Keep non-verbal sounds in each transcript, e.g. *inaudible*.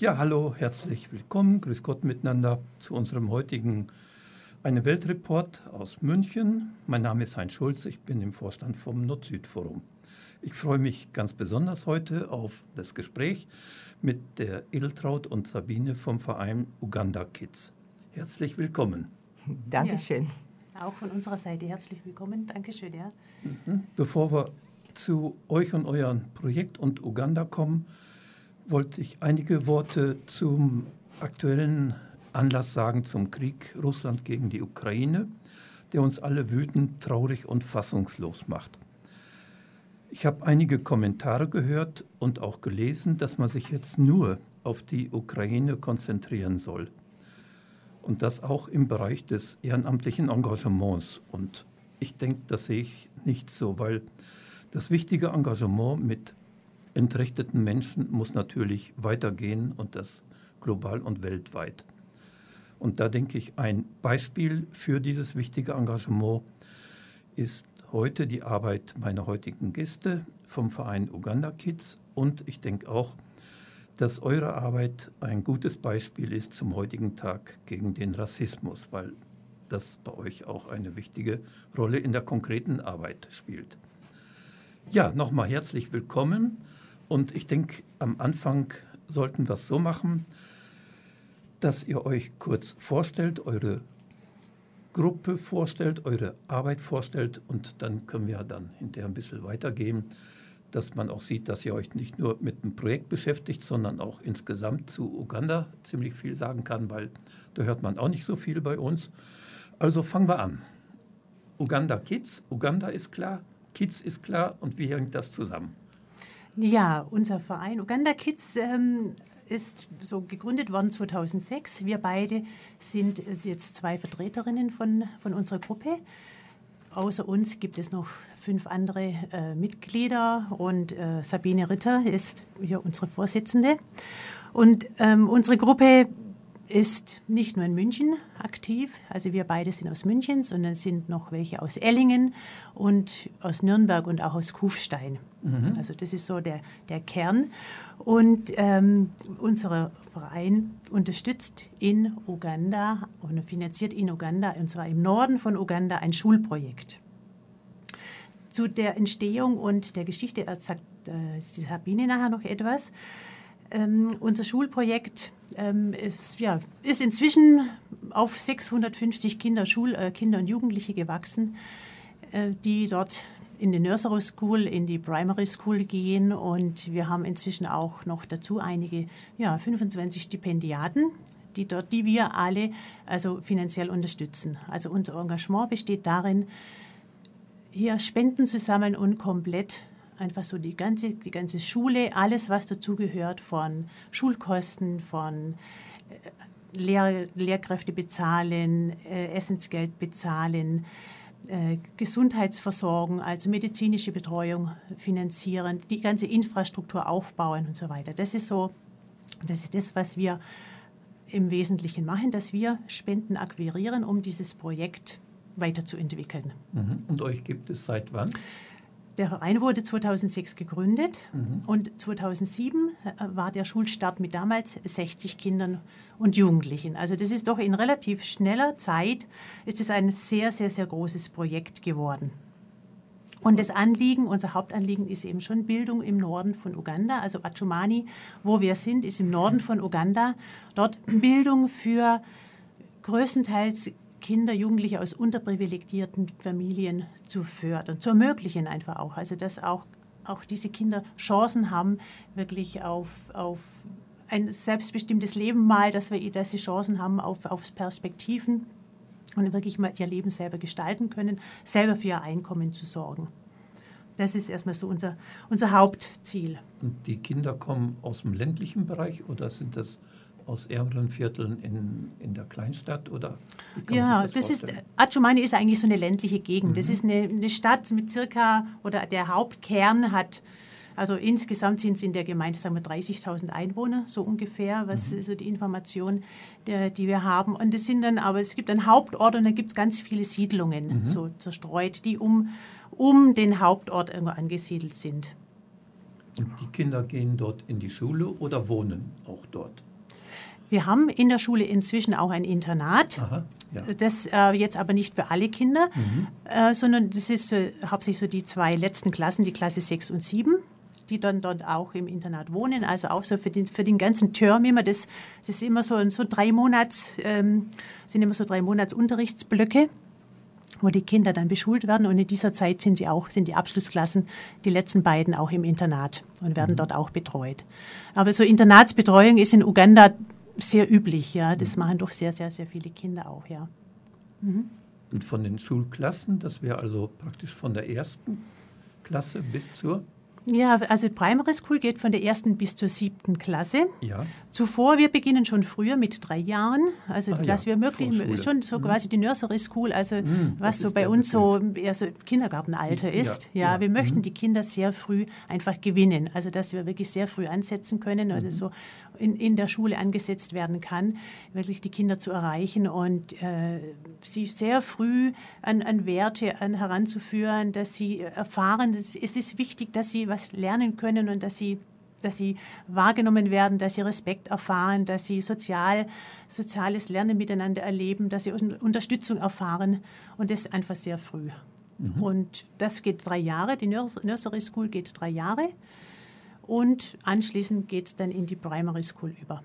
Ja, hallo, herzlich willkommen, grüß Gott miteinander zu unserem heutigen Eine Weltreport aus München. Mein Name ist Heinz Schulz, ich bin im Vorstand vom Nord-Süd-Forum. Ich freue mich ganz besonders heute auf das Gespräch mit der Iltraut und Sabine vom Verein Uganda Kids. Herzlich willkommen. Dankeschön. Ja, auch von unserer Seite herzlich willkommen. Dankeschön, ja. Mhm. Bevor wir zu euch und eurem Projekt und Uganda kommen, wollte ich einige Worte zum aktuellen Anlass sagen zum Krieg Russland gegen die Ukraine, der uns alle wütend, traurig und fassungslos macht. Ich habe einige Kommentare gehört und auch gelesen, dass man sich jetzt nur auf die Ukraine konzentrieren soll. Und das auch im Bereich des ehrenamtlichen Engagements. Und ich denke, das sehe ich nicht so, weil das wichtige Engagement mit entrechteten Menschen muss natürlich weitergehen und das global und weltweit. Und da denke ich, ein Beispiel für dieses wichtige Engagement ist heute die Arbeit meiner heutigen Gäste vom Verein Uganda Kids und ich denke auch, dass eure Arbeit ein gutes Beispiel ist zum heutigen Tag gegen den Rassismus, weil das bei euch auch eine wichtige Rolle in der konkreten Arbeit spielt. Ja, nochmal herzlich willkommen und ich denke, am Anfang sollten wir es so machen, dass ihr euch kurz vorstellt, eure Gruppe vorstellt, eure Arbeit vorstellt und dann können wir dann hinterher ein bisschen weitergehen, dass man auch sieht, dass ihr euch nicht nur mit dem Projekt beschäftigt, sondern auch insgesamt zu Uganda ziemlich viel sagen kann, weil da hört man auch nicht so viel bei uns. Also fangen wir an. Uganda Kids, Uganda ist klar, Kids ist klar und wie hängt das zusammen? Ja, unser Verein Uganda Kids ähm, ist so gegründet worden 2006. Wir beide sind jetzt zwei Vertreterinnen von, von unserer Gruppe. Außer uns gibt es noch fünf andere äh, Mitglieder und äh, Sabine Ritter ist hier unsere Vorsitzende. Und ähm, unsere Gruppe ist nicht nur in München aktiv, also wir beide sind aus München, sondern es sind noch welche aus Ellingen und aus Nürnberg und auch aus Kufstein. Mhm. Also das ist so der, der Kern. Und ähm, unser Verein unterstützt in Uganda und finanziert in Uganda, und zwar im Norden von Uganda, ein Schulprojekt. Zu der Entstehung und der Geschichte sagt äh, Sabine nachher noch etwas. Ähm, unser Schulprojekt ähm, ist, ja, ist inzwischen auf 650 Kinder, Schul, äh, Kinder und Jugendliche gewachsen, äh, die dort in die Nursery School, in die Primary School gehen und wir haben inzwischen auch noch dazu einige, ja, 25 Stipendiaten, die dort, die wir alle also finanziell unterstützen. Also unser Engagement besteht darin, hier Spenden zu sammeln und komplett einfach so die ganze, die ganze Schule, alles, was dazugehört, von Schulkosten, von äh, Lehr Lehrkräfte bezahlen, äh, Essensgeld bezahlen, äh, Gesundheitsversorgung, also medizinische Betreuung finanzieren, die ganze Infrastruktur aufbauen und so weiter. Das ist so, das ist das, was wir im Wesentlichen machen, dass wir Spenden akquirieren, um dieses Projekt weiterzuentwickeln. Mhm. Und euch gibt es seit wann? Der Verein wurde 2006 gegründet mhm. und 2007 äh, war der Schulstart mit damals 60 Kindern und Jugendlichen. Also das ist doch in relativ schneller Zeit ist es ein sehr, sehr, sehr großes Projekt geworden. Und das Anliegen, unser Hauptanliegen ist eben schon Bildung im Norden von Uganda. Also Achumani, wo wir sind, ist im Norden von Uganda. Dort Bildung für größtenteils Kinder, Jugendliche aus unterprivilegierten Familien zu fördern, zu ermöglichen einfach auch. Also dass auch, auch diese Kinder Chancen haben, wirklich auf, auf ein selbstbestimmtes Leben mal, dass, wir, dass sie Chancen haben auf, auf Perspektiven und wirklich mal ihr Leben selber gestalten können, selber für ihr Einkommen zu sorgen. Das ist erstmal so unser, unser Hauptziel. Und die Kinder kommen aus dem ländlichen Bereich oder sind das aus ärmeren Vierteln in, in der Kleinstadt? Oder ja, das, das ist, Achumani ist eigentlich so eine ländliche Gegend. Mhm. Das ist eine, eine Stadt mit circa, oder der Hauptkern hat also insgesamt sind es in der Gemeinde sagen wir 30.000 Einwohner, so ungefähr, was mhm. so die Information, der, die wir haben. Und es sind dann, aber es gibt einen Hauptort und dann gibt es ganz viele Siedlungen, mhm. so zerstreut, die um, um den Hauptort irgendwo angesiedelt sind. Und die Kinder gehen dort in die Schule oder wohnen auch dort? Wir haben in der Schule inzwischen auch ein Internat. Aha, ja. Das äh, jetzt aber nicht für alle Kinder, Mhm. äh, sondern das ist äh, hauptsächlich so die zwei letzten Klassen, die Klasse 6 und 7, die dann dort auch im Internat wohnen. Also auch so für den, für den ganzen Term immer. Das, das ist immer so, so drei Monats, ähm, sind immer so drei Monats Unterrichtsblöcke wo die Kinder dann beschult werden. Und in dieser Zeit sind sie auch, sind die Abschlussklassen, die letzten beiden auch im Internat und werden dort auch betreut. Aber so Internatsbetreuung ist in Uganda sehr üblich, ja. Das machen doch sehr, sehr, sehr viele Kinder auch, ja. Und von den Schulklassen, das wäre also praktisch von der ersten Klasse bis zur, Ja, also Primary School geht von der ersten bis zur siebten Klasse. ja, Zuvor, wir beginnen schon früher mit drei Jahren, also Ah, dass ja, wir möglich schon so quasi die Nursery School, also Mhm, das was so bei uns so eher so Kindergartenalter Ja, ist. Ja, ja, wir möchten mhm. die Kinder sehr früh einfach gewinnen, also dass wir wirklich sehr früh ansetzen können, Mhm. also so in, in der Schule angesetzt werden kann, wirklich die Kinder zu erreichen und äh, sie sehr früh an, an Werte an heranzuführen, dass sie erfahren, es ist wichtig, dass sie was lernen können und dass sie dass sie wahrgenommen werden, dass sie Respekt erfahren, dass sie sozial, soziales Lernen miteinander erleben, dass sie Un- Unterstützung erfahren und das einfach sehr früh. Und das geht drei Jahre, die Nurs- Nursery School geht drei Jahre und anschließend geht es dann in die Primary School über.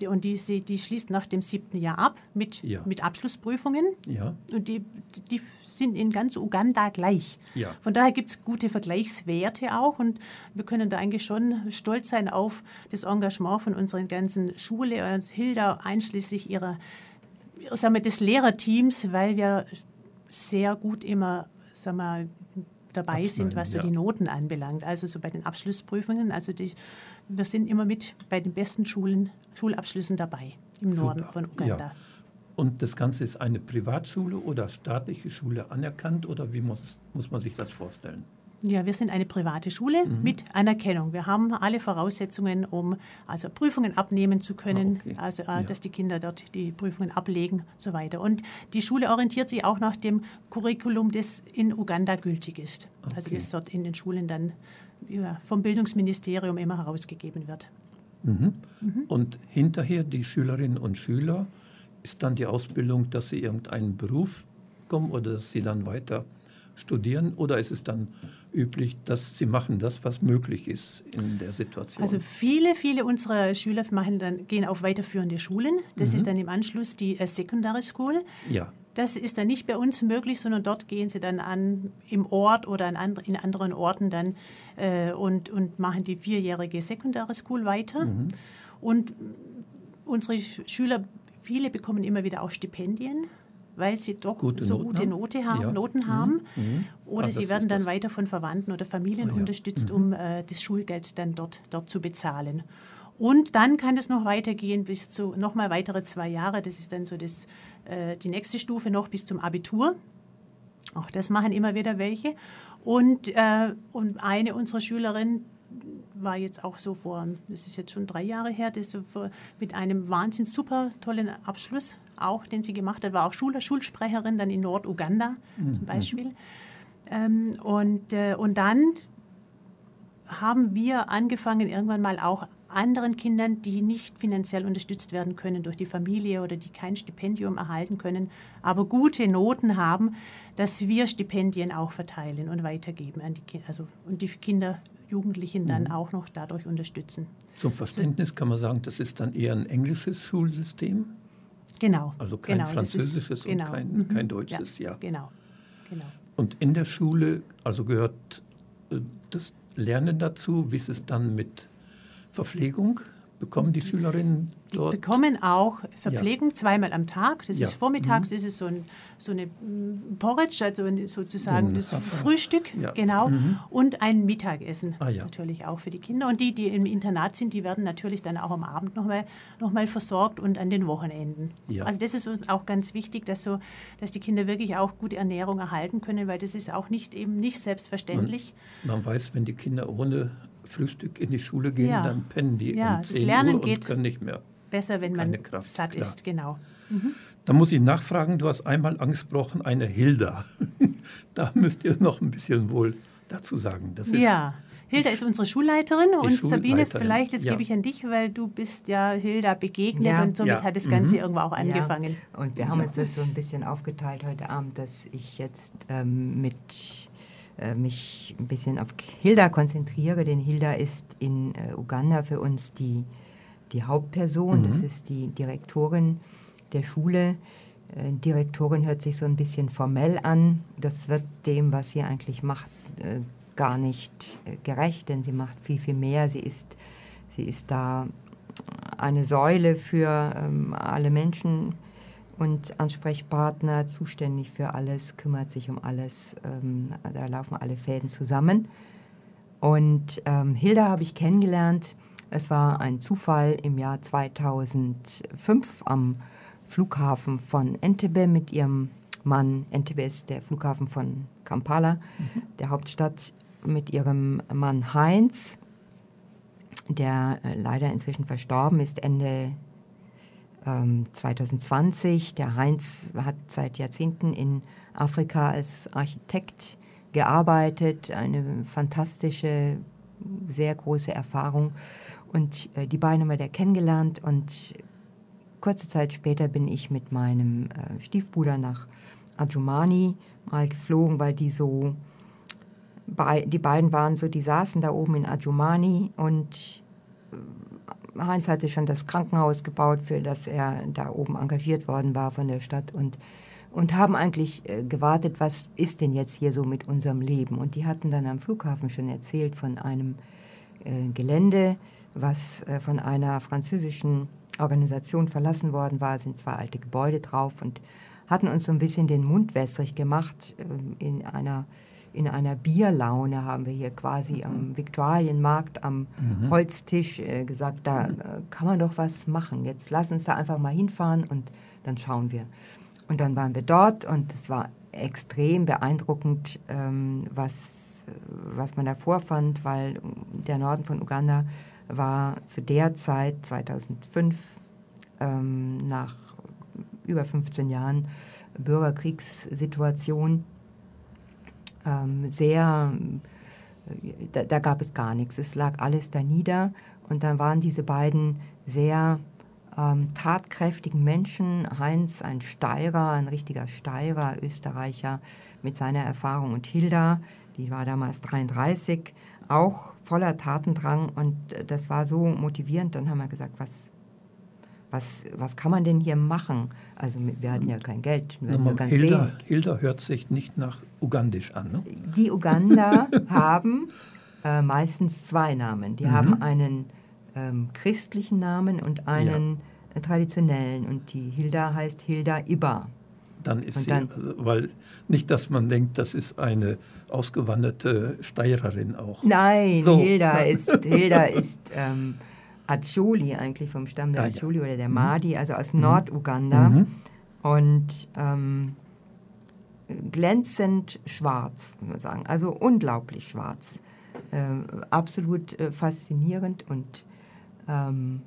Die, und die, die schließt nach dem siebten Jahr ab mit, Ja. mit Abschlussprüfungen. ja, Und die, die sind in ganz Uganda gleich. Ja. Von daher gibt es gute Vergleichswerte auch und wir können da eigentlich schon stolz sein auf das Engagement von unseren ganzen Schule und Hilda einschließlich ihrer, sagen wir, des Lehrerteams, weil wir sehr gut immer, sagen wir, dabei sind, Abschneiden, was so ja. die Noten anbelangt. Also so bei den Abschlussprüfungen. Also die, wir sind immer mit bei den besten Schulen, Schulabschlüssen dabei im Norden Super, von Uganda. ja. Und das Ganze ist eine Privatschule oder staatliche Schule anerkannt oder wie muss, muss man sich das vorstellen? Ja, wir sind eine private Schule Mhm. mit Anerkennung. Wir haben alle Voraussetzungen, um also Prüfungen abnehmen zu können, Ah, okay. also äh, Ja. dass die Kinder dort die Prüfungen ablegen und so weiter. Und die Schule orientiert sich auch nach dem Curriculum, das in Uganda gültig ist. Also Okay. das dort in den Schulen dann ja, vom Bildungsministerium immer herausgegeben wird. Mhm. Und hinterher die Schülerinnen und Schüler ist dann die Ausbildung, dass sie irgendeinen Beruf kommen oder dass sie dann weiter studieren oder ist es dann üblich, dass sie machen das, was möglich ist in der Situation? Also viele, viele unserer Schüler machen dann, gehen auf weiterführende Schulen. Das ist dann im Anschluss die äh, Secondary School. ja, Das ist dann nicht bei uns möglich, sondern dort gehen sie dann an im Ort oder an and, in anderen Orten dann äh, und, und machen die vierjährige Secondary School weiter. Und unsere Sch- Schüler, viele bekommen immer wieder auch Stipendien, weil sie doch Gute so Noten gute haben? Note haben, Ja. Noten Mhm. haben. Mhm. Oder Ah, sie werden dann das. weiter von Verwandten oder Familien Ah, ja. unterstützt, um äh, das Schulgeld dann dort, dort zu bezahlen. Und dann kann es noch weitergehen bis zu nochmal weitere zwei Jahre. Das ist dann so das, äh, die nächste Stufe noch bis zum Abitur. Auch das machen immer wieder welche. Und, äh, und eine unserer Schülerinnen war jetzt auch so vor, das ist jetzt schon drei Jahre her, das mit einem wahnsinnig super tollen Abschluss, auch den sie gemacht hat, war auch Schul Schulsprecherin dann in Norduganda zum Beispiel. Ähm, und, äh, und dann haben wir angefangen, irgendwann mal auch anderen Kindern, die nicht finanziell unterstützt werden können durch die Familie oder die kein Stipendium erhalten können, aber gute Noten haben, dass wir Stipendien auch verteilen und weitergeben an die Kinder, also und die Kinder, Jugendlichen dann auch noch dadurch unterstützen. Zum Verständnis kann man sagen, das ist dann eher ein englisches Schulsystem, Genau. also kein genau, das ist- französisches genau, und kein, mhm, kein deutsches, ja. Genau, genau. Und in der Schule, also gehört äh, das Lernen dazu, wie ist es dann mit Verpflegung? Bekommen die Schülerinnen dort? bekommen auch Verpflegung zweimal am Tag. Das Ja. ist vormittags ist es so, ein, so eine mm, Porridge, also sozusagen So das Frühstück, Ja. genau, Mhm. und ein Mittagessen Ah, ja. natürlich auch für die Kinder. Und die, die im Internat sind, die werden natürlich dann auch am Abend nochmal noch mal versorgt und an den Wochenenden. Ja. Also das ist uns auch ganz wichtig, dass, so, dass die Kinder wirklich auch gute Ernährung erhalten können, weil das ist auch nicht eben nicht selbstverständlich. Man weiß, wenn die Kinder ohne Frühstück in die Schule gehen, Ja. dann pennen die Ja, um das 10 Lernen Uhr und geht- können nicht mehr. Besser, wenn man Keine Kraft, satt klar. ist, genau. Da muss ich nachfragen, du hast einmal angesprochen, eine Hilda. *laughs* da müsst ihr noch ein bisschen wohl dazu sagen. Das ist, Ja, Hilda ist unsere Schulleiterin Die und Sabine, vielleicht jetzt ja. gebe ich an dich, weil du bist ja Hilda begegnet ja. und somit ja. hat das Ganze mhm. irgendwo auch angefangen. Und wir haben uns das so ein bisschen aufgeteilt heute Abend, dass ich jetzt ähm, mit mich ein bisschen auf Hilda konzentriere, denn Hilda ist in äh, Uganda für uns die, die Hauptperson, mhm. das ist die Direktorin der Schule. Äh, Direktorin hört sich so ein bisschen formell an. Das wird dem, was sie eigentlich macht, äh, gar nicht äh, gerecht, denn sie macht viel, viel mehr. Sie ist, sie ist da eine Säule für ähm, alle Menschen und Ansprechpartner, zuständig für alles, kümmert sich um alles. Ähm, da laufen alle Fäden zusammen. Und ähm, Hilda habe ich kennengelernt. Es war ein Zufall im Jahr 2005 am Flughafen von Entebbe mit ihrem Mann. Entebbe ist der Flughafen von Kampala, mhm. der Hauptstadt, mit ihrem Mann Heinz, der äh, leider inzwischen verstorben ist, Ende ähm, 2020. Der Heinz hat seit Jahrzehnten in Afrika als Architekt gearbeitet, eine fantastische, sehr große Erfahrung. Und äh, die beiden haben wir da kennengelernt und kurze Zeit später bin ich mit meinem äh, Stiefbruder nach Adjumani mal geflogen, weil die so, bei, die beiden waren so, die saßen da oben in Adjumani und äh, Heinz hatte schon das Krankenhaus gebaut, für das er da oben engagiert worden war von der Stadt und und haben eigentlich äh, gewartet, was ist denn jetzt hier so mit unserem Leben. Und die hatten dann am Flughafen schon erzählt von einem äh, Gelände, was äh, von einer französischen Organisation verlassen worden war, sind zwei alte Gebäude drauf und hatten uns so ein bisschen den Mund wässrig gemacht. Ähm, in einer, in einer Bierlaune haben wir hier quasi am Viktualienmarkt am mhm. Holztisch äh, gesagt, da äh, kann man doch was machen. Jetzt lass uns da einfach mal hinfahren und dann schauen wir. Und dann waren wir dort und es war extrem beeindruckend, ähm, was, was man da vorfand, weil der Norden von Uganda war zu der Zeit, 2005, ähm, nach über 15 Jahren Bürgerkriegssituation, ähm, sehr, da, da, gab es gar nichts. Es lag alles da nieder und dann waren diese beiden sehr ähm, tatkräftigen Menschen, Heinz ein Steirer, ein richtiger Steirer, Österreicher mit seiner Erfahrung und Hilda, die war damals 33, auch voller Tatendrang und äh, das war so motivierend. Dann haben wir gesagt, was, was, was kann man denn hier machen? Also wir hatten ja kein Geld. Wir hatten ganz Hilda, Hilda hört sich nicht nach Ugandisch an. Ne? Die Uganda *laughs* haben äh, meistens zwei Namen. Die mhm. haben einen ähm, christlichen Namen und einen ja. äh, traditionellen. Und die Hilda heißt Hilda Iba. Dann ist dann, sie, also, weil nicht, dass man denkt, das ist eine ausgewanderte Steirerin auch. Nein, so. Hilda ist, Hilda ist ähm, Acholi eigentlich vom Stamm der ah, Acholi ja. oder der mhm. Mahdi, also aus mhm. Norduganda. Mhm. Und ähm, glänzend schwarz, muss man sagen. Also unglaublich schwarz. Äh, absolut äh, faszinierend und, ähm,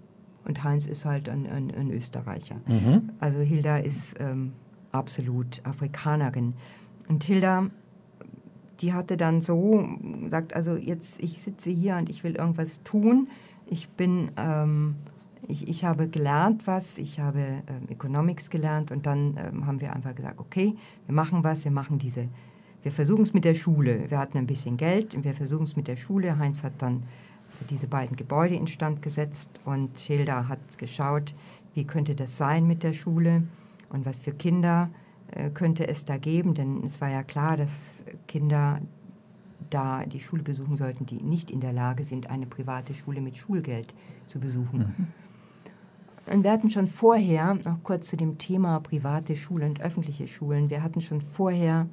und Heinz ist halt ein, ein, ein Österreicher. Mhm. Also Hilda ist ähm, absolut Afrikanerin. Und Hilda, die hatte dann so gesagt, also jetzt, ich sitze hier und ich will irgendwas tun. Ich bin, ähm, ich, ich habe gelernt was, ich habe ähm, Economics gelernt und dann ähm, haben wir einfach gesagt, okay, wir machen was, wir machen diese, wir versuchen es mit der Schule. Wir hatten ein bisschen Geld und wir versuchen es mit der Schule. Heinz hat dann diese beiden Gebäude instand gesetzt und Hilda hat geschaut, wie könnte das sein mit der Schule und was für Kinder äh, könnte es da geben, denn es war ja klar, dass Kinder da die Schule besuchen sollten, die nicht in der Lage sind, eine private Schule mit Schulgeld zu besuchen. Mhm. Und wir hatten schon vorher, noch kurz zu dem Thema private Schulen und öffentliche Schulen, wir hatten schon vorher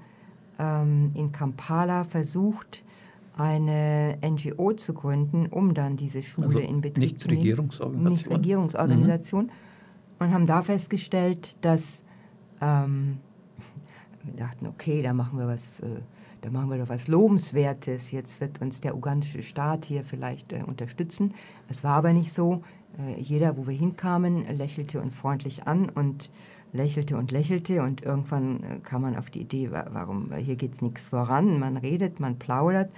ähm, in Kampala versucht, eine NGO zu gründen, um dann diese Schule also in Betrieb zu nehmen. Nichtregierungsorganisation. Nichtregierungsorganisation. Mhm und haben da festgestellt, dass ähm, wir dachten, okay, da machen wir was, äh, da machen wir doch was Lobenswertes. Jetzt wird uns der ugandische Staat hier vielleicht äh, unterstützen. Es war aber nicht so. Äh, jeder, wo wir hinkamen, lächelte uns freundlich an und lächelte und lächelte und irgendwann äh, kam man auf die Idee, warum hier geht es nichts voran. Man redet, man plaudert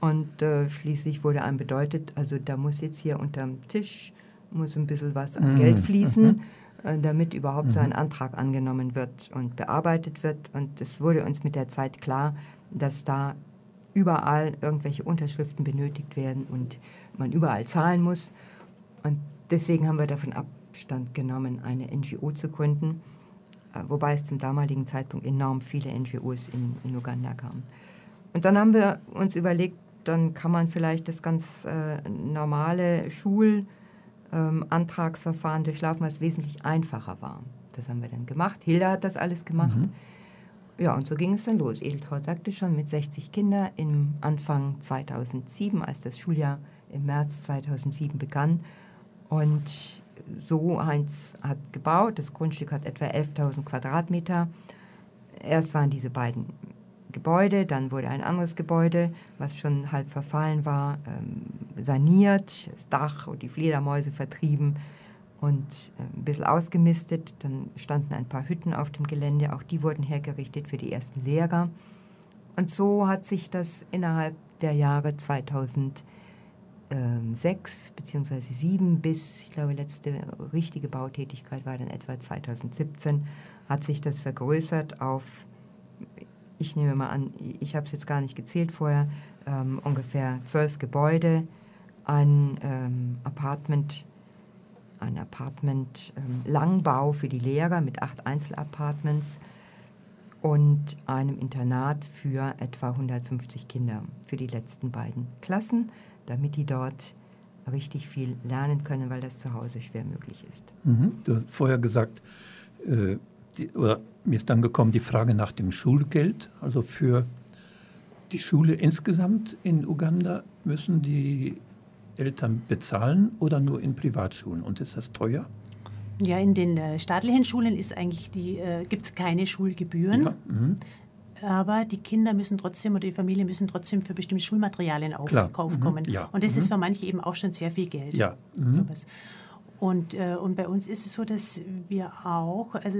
Und äh, schließlich wurde einem bedeutet, also da muss jetzt hier unterm Tisch muss ein bisschen was an mhm. Geld fließen, mhm. Äh, damit überhaupt mhm. so ein mhm. Antrag angenommen wird und bearbeitet wird. Und es wurde uns mit der Zeit klar, dass da überall irgendwelche Unterschriften benötigt werden und man überall zahlen muss. Und deswegen haben wir davon Abstand genommen, eine NGO zu gründen, äh, wobei es zum damaligen Zeitpunkt enorm viele NGOs in, in Uganda kamen. Und dann haben wir uns überlegt, dann kann man vielleicht das ganz äh, normale Schulantragsverfahren ähm, durchlaufen, was wesentlich einfacher war. Das haben wir dann gemacht. Hilda hat das alles gemacht. Mhm. Ja, und so ging es dann los. Edeltraut sagte schon, mit 60 Kindern im Anfang 2007, als das Schuljahr im März 2007 begann. Und so Heinz hat gebaut. Das Grundstück hat etwa 11.000 Quadratmeter. Erst waren diese beiden Gebäude, dann wurde ein anderes Gebäude, was schon halb verfallen war, ähm, saniert, das Dach und die Fledermäuse vertrieben und äh, ein bisschen ausgemistet. Dann standen ein paar Hütten auf dem Gelände, auch die wurden hergerichtet für die ersten Lehrer. Und so hat sich das innerhalb der Jahre 2006 bzw. 2007 bis, ich glaube, letzte richtige Bautätigkeit war dann etwa 2017, hat sich das vergrößert auf ich nehme mal an, ich habe es jetzt gar nicht gezählt vorher, ähm, ungefähr zwölf Gebäude, ein ähm, Apartment, ein Apartment ähm, Langbau für die Lehrer mit acht Einzelapartments und einem Internat für etwa 150 Kinder für die letzten beiden Klassen, damit die dort richtig viel lernen können, weil das zu Hause schwer möglich ist. Mhm. Du hast vorher gesagt, äh, die, oder mir ist dann gekommen die Frage nach dem Schulgeld. Also für die Schule insgesamt in Uganda müssen die Eltern bezahlen oder nur in Privatschulen? Und ist das teuer? Ja, in den äh, staatlichen Schulen ist eigentlich äh, gibt es keine Schulgebühren. Ja, mhm. aber die Kinder müssen trotzdem oder die Familie müssen trotzdem für bestimmte Schulmaterialien auf, aufkommen. Mhm. Ja. Und das mhm. ist für manche eben auch schon sehr viel Geld. Ja. Mhm. Und, äh, und bei uns ist es so, dass wir auch, also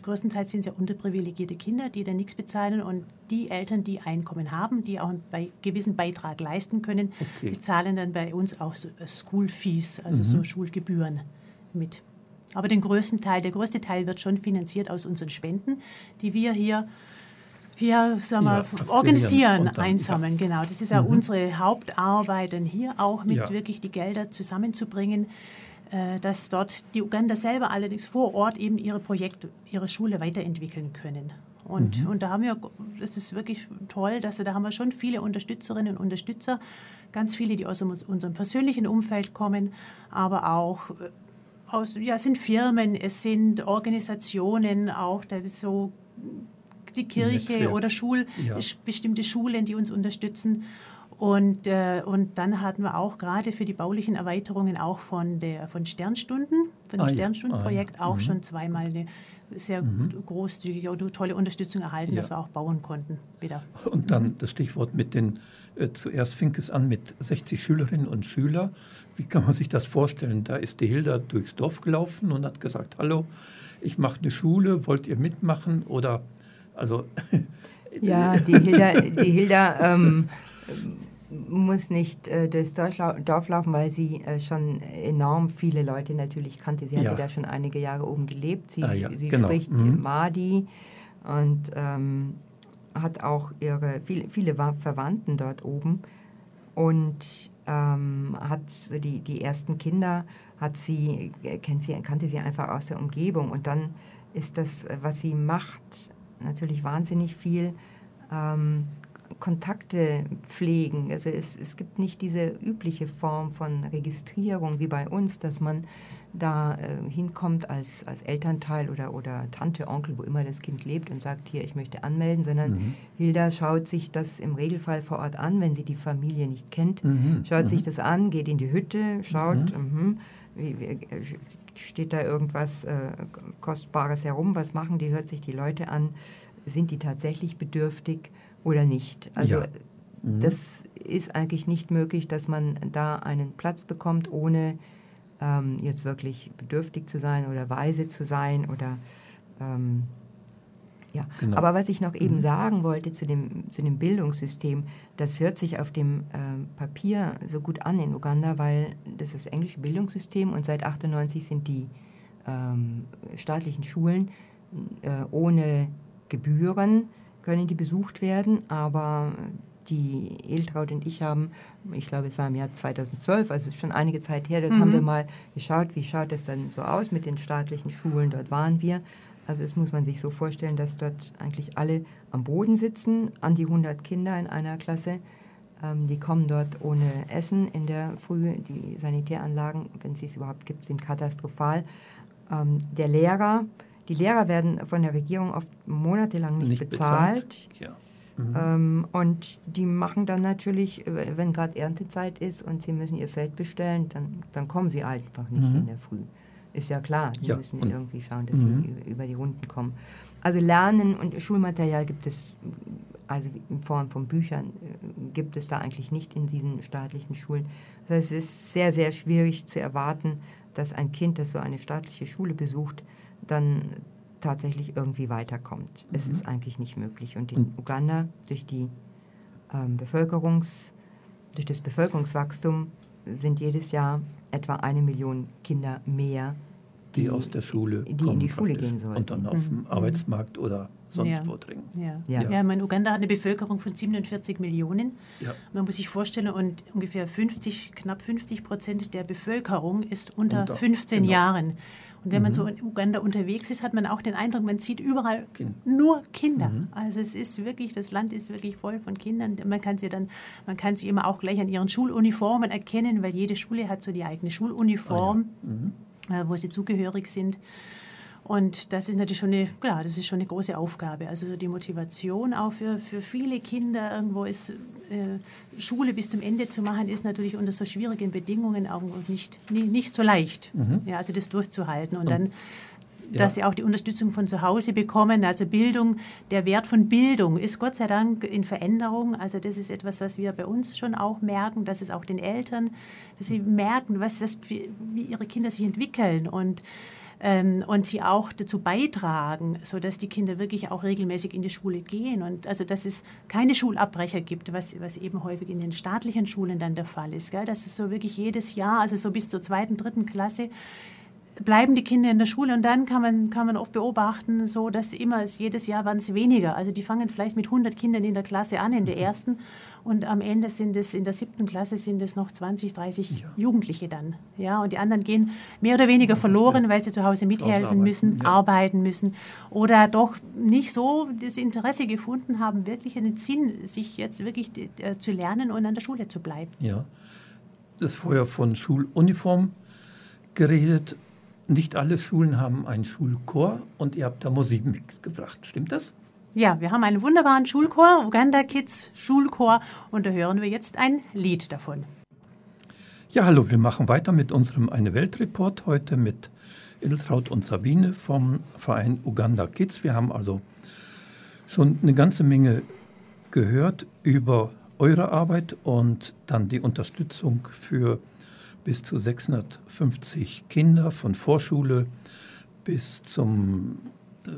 größtenteils sind es ja unterprivilegierte Kinder, die da nichts bezahlen und die Eltern, die Einkommen haben, die auch einen bei, gewissen Beitrag leisten können, okay. bezahlen dann bei uns auch so äh, School Fees, also mhm. so Schulgebühren mit. Aber den größten Teil, der größte Teil wird schon finanziert aus unseren Spenden, die wir hier ja, sagen wir, ja, organisieren, dann, einsammeln. Ja. Genau, das ist ja mhm. unsere Hauptarbeit, dann hier auch mit ja. wirklich die Gelder zusammenzubringen. Äh, dass dort die Uganda selber allerdings vor Ort eben ihre Projekte, ihre Schule weiterentwickeln können. Und, mhm. und da haben wir, das ist wirklich toll, dass da haben wir schon viele Unterstützerinnen und Unterstützer, ganz viele, die aus unserem persönlichen Umfeld kommen, aber auch äh, aus, ja, es sind Firmen, es sind Organisationen, auch da ist so die Kirche Netzwerk. oder Schul, ja. bestimmte Schulen, die uns unterstützen. Und, äh, und dann hatten wir auch gerade für die baulichen Erweiterungen auch von, der, von Sternstunden, von dem ah, Sternstundenprojekt ah, ja. auch mhm. schon zweimal eine sehr mhm. großzügige oder tolle Unterstützung erhalten, ja. dass wir auch bauen konnten wieder. Und dann das Stichwort mit den, äh, zuerst fing es an mit 60 Schülerinnen und Schülern. Wie kann man sich das vorstellen? Da ist die Hilda durchs Dorf gelaufen und hat gesagt, hallo, ich mache eine Schule, wollt ihr mitmachen? Oder also... ja, die Hilda, die Hilda ähm, muss nicht äh, durchs Dorf laufen, weil sie äh, schon enorm viele Leute natürlich kannte. Sie hatte ja. da schon einige Jahre oben gelebt. Sie, ah, ja. sie genau. spricht mhm. Madi und ähm, hat auch ihre viele, viele Verwandten dort oben und ähm, hat die, die ersten Kinder hat sie, kennt sie, kannte sie einfach aus der Umgebung und dann ist das, was sie macht, natürlich wahnsinnig viel. Ähm, Kontakte pflegen. Also es, es gibt nicht diese übliche Form von Registrierung wie bei uns, dass man da äh, hinkommt als, als Elternteil oder, oder Tante, Onkel, wo immer das Kind lebt und sagt, hier, ich möchte anmelden, sondern mhm. Hilda schaut sich das im Regelfall vor Ort an, wenn sie die Familie nicht kennt, mhm. schaut mhm. sich das an, geht in die Hütte, schaut, mhm. Mhm, wie, wie, steht da irgendwas äh, Kostbares herum, was machen die, hört sich die Leute an, sind die tatsächlich bedürftig oder nicht. Also ja. mhm. das ist eigentlich nicht möglich, dass man da einen Platz bekommt, ohne ähm, jetzt wirklich bedürftig zu sein oder weise zu sein oder ähm, Ja, genau. aber was ich noch eben mhm. sagen wollte zu dem, zu dem Bildungssystem, das hört sich auf dem äh, Papier so gut an in Uganda, weil das ist das englische Bildungssystem und seit 98 sind die ähm, staatlichen Schulen äh, ohne Gebühren, können die besucht werden, aber die Eltraud und ich haben, ich glaube, es war im Jahr 2012, also schon einige Zeit her, dort mhm. haben wir mal geschaut, wie schaut es dann so aus mit den staatlichen Schulen, dort waren wir also das muss man sich so vorstellen, dass dort eigentlich alle am Boden sitzen, an die 100 Kinder in einer Klasse. Ähm, die kommen dort ohne Essen in der Früh. Die Sanitäranlagen, wenn es sie überhaupt gibt, sind katastrophal. Ähm, der Lehrer, die Lehrer werden von der Regierung oft monatelang nicht, nicht bezahlt. bezahlt. Ja. Mhm. Ähm, und die machen dann natürlich, wenn gerade Erntezeit ist und sie müssen ihr Feld bestellen, dann, dann kommen sie einfach nicht mhm. in der Früh. Ist ja klar, die ja, müssen irgendwie schauen, dass mhm. sie über die Runden kommen. Also Lernen und Schulmaterial gibt es, also in Form von Büchern, äh, gibt es da eigentlich nicht in diesen staatlichen Schulen. Das heißt, es ist sehr, sehr schwierig zu erwarten, dass ein Kind, das so eine staatliche Schule besucht, dann tatsächlich irgendwie weiterkommt. Mhm. Es ist eigentlich nicht möglich. Und in Uganda durch die ähm, Bevölkerungs, durch das Bevölkerungswachstum sind jedes Jahr etwa eine Million Kinder mehr, die, die aus der Schule die in die Schule gehen sollen. Und dann auf mhm. dem Arbeitsmarkt oder sonst ja. wo dringen. Ja. Ja. Ja. ja, Uganda hat eine Bevölkerung von 47 Millionen. Ja. Man muss sich vorstellen, und ungefähr 50, knapp 50 Prozent der Bevölkerung ist unter, unter 15 genau. Jahren. Und wenn mhm. man so in Uganda unterwegs ist, hat man auch den Eindruck, man sieht überall kind. nur Kinder. Mhm. Also es ist wirklich, das Land ist wirklich voll von Kindern. Man kann sie dann, man kann sie immer auch gleich an ihren Schuluniformen erkennen, weil jede Schule hat so die eigene Schuluniform, ah, ja. mhm. Äh, wo sie zugehörig sind. Und das ist natürlich schon eine, klar, das ist schon eine große Aufgabe. Also so die Motivation auch für, für viele Kinder irgendwo ist, äh, Schule bis zum Ende zu machen, ist natürlich unter so schwierigen Bedingungen auch nicht, nie, nicht so leicht. Mhm. Ja, also das durchzuhalten. Und, und dann dass ja. sie auch die Unterstützung von zu Hause bekommen. Also Bildung, der Wert von Bildung ist Gott sei Dank in Veränderung. Also das ist etwas, was wir bei uns schon auch merken, dass es auch den Eltern, dass sie merken, was das, wie ihre Kinder sich entwickeln und ähm, und sie auch dazu beitragen, sodass die Kinder wirklich auch regelmäßig in die Schule gehen und also dass es keine Schulabbrecher gibt, was, was eben häufig in den staatlichen Schulen dann der Fall ist. Gell? Dass es so wirklich jedes Jahr, also so bis zur zweiten, dritten Klasse, bleiben die Kinder in der Schule und dann kann man, kann man oft beobachten, so dass immer es jedes Jahr waren es weniger. Also die fangen vielleicht mit 100 Kindern in der Klasse an, in der mhm. ersten und am Ende sind es in der siebten Klasse sind es noch 20, 30 ja. Jugendliche dann. Ja, und die anderen gehen mehr oder weniger verloren, weil sie zu Hause mithelfen müssen, ja. arbeiten müssen oder doch nicht so das Interesse gefunden haben, wirklich einen Sinn, sich jetzt wirklich zu lernen und an der Schule zu bleiben. Ja, das vorher von Schuluniform geredet nicht alle Schulen haben einen Schulchor und ihr habt da Musik mitgebracht. Stimmt das? Ja, wir haben einen wunderbaren Schulchor, Uganda Kids Schulchor, und da hören wir jetzt ein Lied davon. Ja, hallo, wir machen weiter mit unserem Eine Welt Report heute mit Edeltraut und Sabine vom Verein Uganda Kids. Wir haben also schon eine ganze Menge gehört über eure Arbeit und dann die Unterstützung für bis zu 650 Kinder von Vorschule bis zum äh,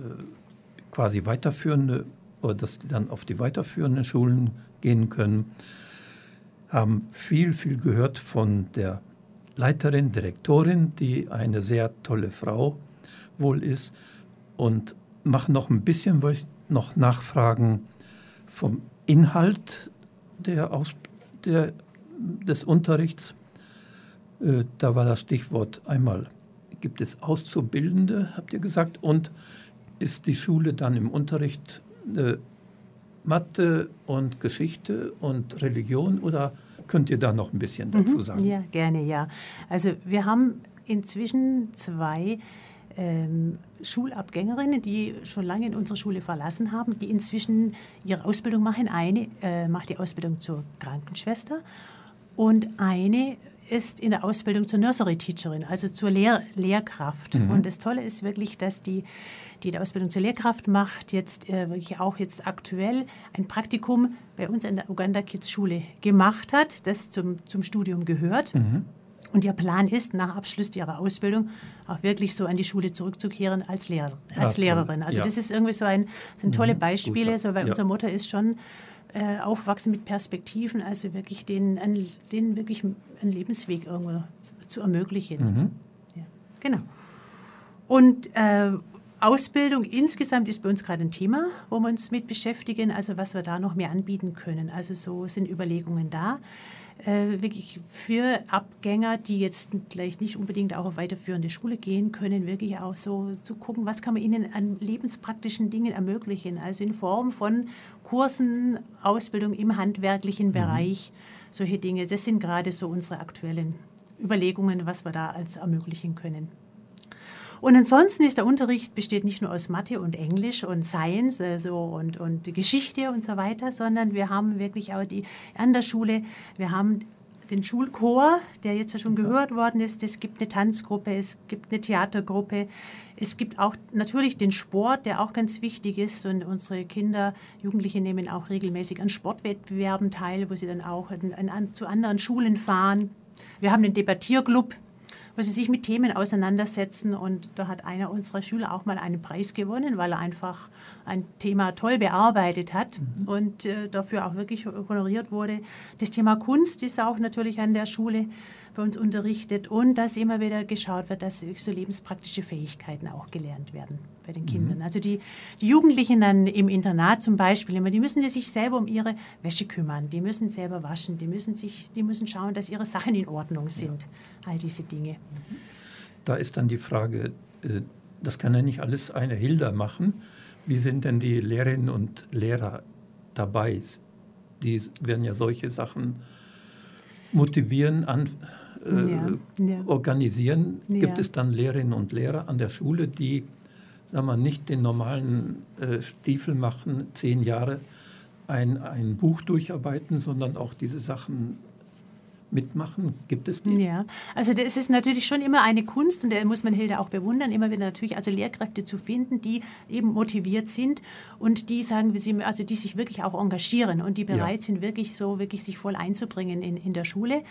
quasi weiterführende oder dass die dann auf die weiterführenden Schulen gehen können, haben viel, viel gehört von der Leiterin, Direktorin, die eine sehr tolle Frau wohl ist und machen noch ein bisschen, weil ich noch nachfragen vom Inhalt der Aus, der, des Unterrichts da war das Stichwort einmal, gibt es Auszubildende, habt ihr gesagt, und ist die Schule dann im Unterricht äh, Mathe und Geschichte und Religion oder könnt ihr da noch ein bisschen dazu mhm. sagen? Ja, gerne, ja. Also wir haben inzwischen zwei ähm, Schulabgängerinnen, die schon lange in unserer Schule verlassen haben, die inzwischen ihre Ausbildung machen. Eine äh, macht die Ausbildung zur Krankenschwester und eine ist in der Ausbildung zur Nursery Teacherin, also zur Lehr Lehrkraft. Mhm. Und das Tolle ist wirklich, dass die, die die Ausbildung zur Lehrkraft macht, jetzt äh, wirklich auch jetzt aktuell ein Praktikum bei uns in der Uganda Kids Schule gemacht hat, das zum, zum Studium gehört. Mhm. Und ihr Plan ist, nach Abschluss ihrer Ausbildung auch wirklich so an die Schule zurückzukehren als, Lehrer, als ja, Lehrerin. Also ja. das ist irgendwie so ein, sind tolle mhm, Beispiele, Gut, so, weil ja. unser Motto ist schon, äh, aufwachsen mit Perspektiven, also wirklich den, den wirklich einen Lebensweg irgendwo zu ermöglichen. Mhm. Ja, genau. Und äh, Ausbildung insgesamt ist bei uns gerade ein Thema, wo wir uns mit beschäftigen, also was wir da noch mehr anbieten können. Also so sind Überlegungen da. Äh, wirklich für Abgänger, die jetzt vielleicht nicht unbedingt auch auf weiterführende Schule gehen können, wirklich auch so zu gucken, was kann man ihnen an lebenspraktischen Dingen ermöglichen. Also in Form von Kursen, Ausbildung im handwerklichen mhm. Bereich, solche Dinge. Das sind gerade so unsere aktuellen Überlegungen, was wir da als ermöglichen können. Und ansonsten ist der Unterricht besteht nicht nur aus Mathe und Englisch und Science also und, und Geschichte und so weiter, sondern wir haben wirklich auch die an der Schule, wir haben den Schulchor, der jetzt ja schon gehört worden ist. Es gibt eine Tanzgruppe, es gibt eine Theatergruppe. Es gibt auch natürlich den Sport, der auch ganz wichtig ist. Und unsere Kinder, Jugendliche nehmen auch regelmäßig an Sportwettbewerben teil, wo sie dann auch an, an, zu anderen Schulen fahren. Wir haben den Debattierclub, wo sie sich mit Themen auseinandersetzen. Und da hat einer unserer Schüler auch mal einen Preis gewonnen, weil er einfach ein Thema toll bearbeitet hat mhm. und äh, dafür auch wirklich honoriert wurde. Das Thema Kunst ist auch natürlich an der Schule bei uns unterrichtet und dass immer wieder geschaut wird, dass so lebenspraktische Fähigkeiten auch gelernt werden bei den Kindern. Mhm. Also die, die, Jugendlichen dann im Internat zum Beispiel immer, die müssen sich selber um ihre Wäsche kümmern, die müssen selber waschen, die müssen, sich, die müssen schauen, dass ihre Sachen in Ordnung sind, ja. all diese Dinge. Da ist dann die Frage, äh, das kann ja nicht alles eine Hilda machen. Wie sind denn die Lehrerinnen und Lehrer dabei? Die werden ja solche Sachen motivieren, an, äh, ja, ja. organisieren. Gibt es dann Lehrerinnen und Lehrer an der Schule, die sagen wir, nicht den normalen äh, Stiefel machen, zehn Jahre ein, ein Buch durcharbeiten, sondern auch diese Sachen mitmachen? Gibt es die? Ja, also das ist natürlich schon immer eine Kunst und da muss man Hilde auch bewundern, immer wieder natürlich also Lehrkräfte zu finden, die eben motiviert sind und die sagen wir sie, also die sich wirklich auch engagieren und die bereit ja. sind wirklich so wirklich sich voll einzubringen in, in der Schule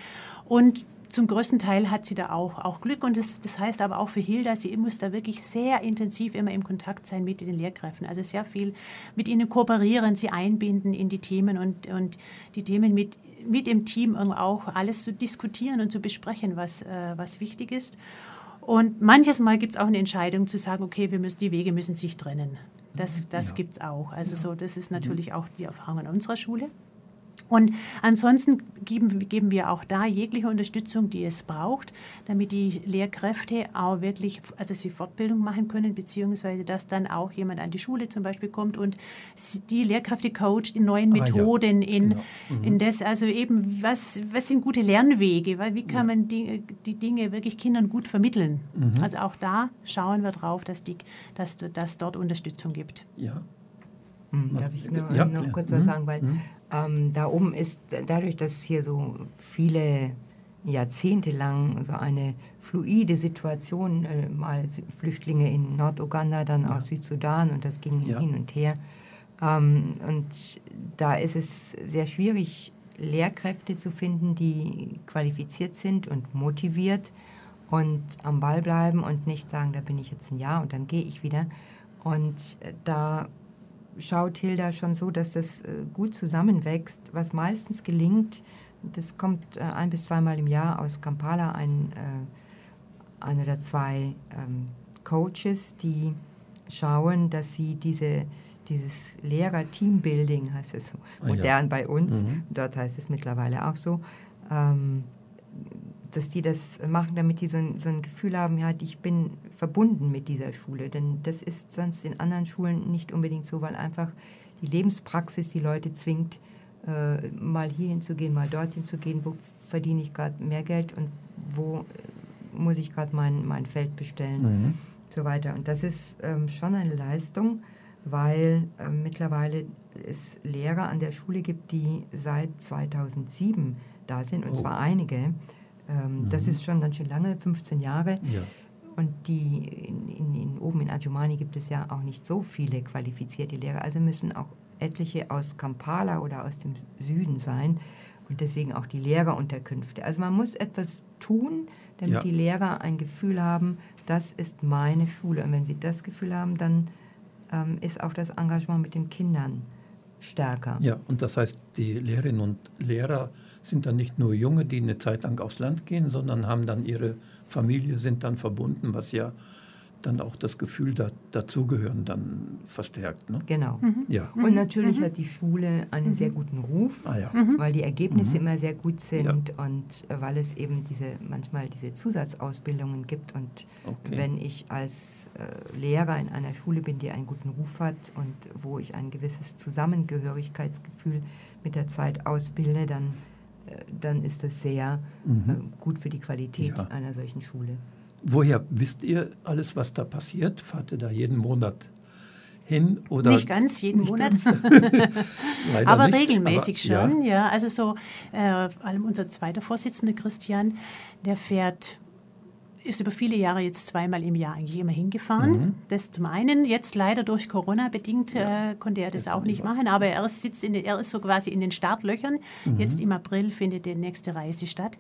und zum größten Teil hat sie da auch, auch Glück und das, das heißt aber auch für Hilda, sie muss da wirklich sehr intensiv immer im Kontakt sein mit den Lehrkräften, also sehr viel mit ihnen kooperieren, sie einbinden in die Themen und, und die Themen mit, mit dem Team auch alles zu diskutieren und zu besprechen, was, äh, was wichtig ist. Und manches Mal gibt es auch eine Entscheidung zu sagen, okay, wir müssen, die Wege müssen sich trennen. Das, das ja. gibt es auch. Also ja. so, das ist natürlich mhm. auch die Erfahrung an unserer Schule. Und ansonsten geben, geben wir auch da jegliche Unterstützung, die es braucht, damit die Lehrkräfte auch wirklich, also sie Fortbildung machen können, beziehungsweise dass dann auch jemand an die Schule zum Beispiel kommt und die Lehrkräfte coacht in neuen Methoden, ah, ja. in, genau. mhm. in das, also eben, was, was sind gute Lernwege, weil wie kann ja. man die, die Dinge wirklich Kindern gut vermitteln? Mhm. Also auch da schauen wir drauf, dass, die, dass, dass dort Unterstützung gibt. Ja. Hm, darf ich nur, ja, noch kurz was mhm. sagen, weil mhm. Ähm, da oben ist, dadurch, dass hier so viele Jahrzehnte lang so eine fluide Situation, äh, mal Flüchtlinge in Norduganda, dann ja. aus Südsudan und das ging ja. hin und her. Ähm, und da ist es sehr schwierig, Lehrkräfte zu finden, die qualifiziert sind und motiviert und am Ball bleiben und nicht sagen, da bin ich jetzt ein Jahr und dann gehe ich wieder. Und äh, da schaut Hilda schon so, dass das äh, gut zusammenwächst, was meistens gelingt. Das kommt äh, ein bis zweimal im Jahr aus Kampala, ein, äh, einer der zwei ähm, Coaches, die schauen, dass sie diese, dieses Lehrer-Teambuilding, heißt es so, modern ja. bei uns, mhm. dort heißt es mittlerweile auch so, ähm, dass die das machen, damit die so ein, so ein Gefühl haben, ja, ich bin verbunden mit dieser Schule. Denn das ist sonst in anderen Schulen nicht unbedingt so, weil einfach die Lebenspraxis die Leute zwingt, äh, mal hierhin zu gehen, mal dorthin zu gehen, wo verdiene ich gerade mehr Geld und wo äh, muss ich gerade mein, mein Feld bestellen, mhm. so weiter. Und das ist ähm, schon eine Leistung, weil äh, mittlerweile es Lehrer an der Schule gibt, die seit 2007 da sind, und oh. zwar einige. Ähm, mhm. Das ist schon ganz schön lange, 15 Jahre. Ja. Und die in, in, in, oben in Adjumani gibt es ja auch nicht so viele qualifizierte Lehrer. Also müssen auch etliche aus Kampala oder aus dem Süden sein. Und deswegen auch die Lehrerunterkünfte. Also man muss etwas tun, damit Ja. die Lehrer ein Gefühl haben, das ist meine Schule. Und wenn sie das Gefühl haben, dann ähm, ist auch das Engagement mit den Kindern stärker. Ja, und das heißt, die Lehrerinnen und Lehrer sind dann nicht nur Junge, die eine Zeit lang aufs Land gehen, sondern haben dann ihre Familie, sind dann verbunden, was ja dann auch das Gefühl da, dazugehören dann verstärkt. Ne? Genau. Ja. Und natürlich hat die Schule einen sehr guten Ruf, Ah ja. weil die Ergebnisse immer sehr gut sind Ja. und äh, weil es eben diese manchmal diese Zusatzausbildungen gibt. Und Okay. wenn ich als äh, Lehrer in einer Schule bin, die einen guten Ruf hat und wo ich ein gewisses Zusammengehörigkeitsgefühl mit der Zeit ausbilde, dann, dann ist das sehr äh, gut für die Qualität Mhm. Ja. einer solchen Schule. Woher wisst ihr alles, was da passiert? Fahrt ihr da jeden Monat hin? Oder Nicht ganz jeden Nicht Monat. *laughs* aber nicht, regelmäßig aber, schon, Ja. ja. Also so, äh, vor allem unser zweiter Vorsitzender Christian, der fährt, ist über viele Jahre jetzt zweimal im Jahr eigentlich immer hingefahren. Mhm. Das zum einen, jetzt leider durch Corona bedingt äh, konnte er das Jetzt auch nicht machen, aber er sitzt in er ist so quasi in den Startlöchern. Mhm. Jetzt im April findet die nächste Reise statt.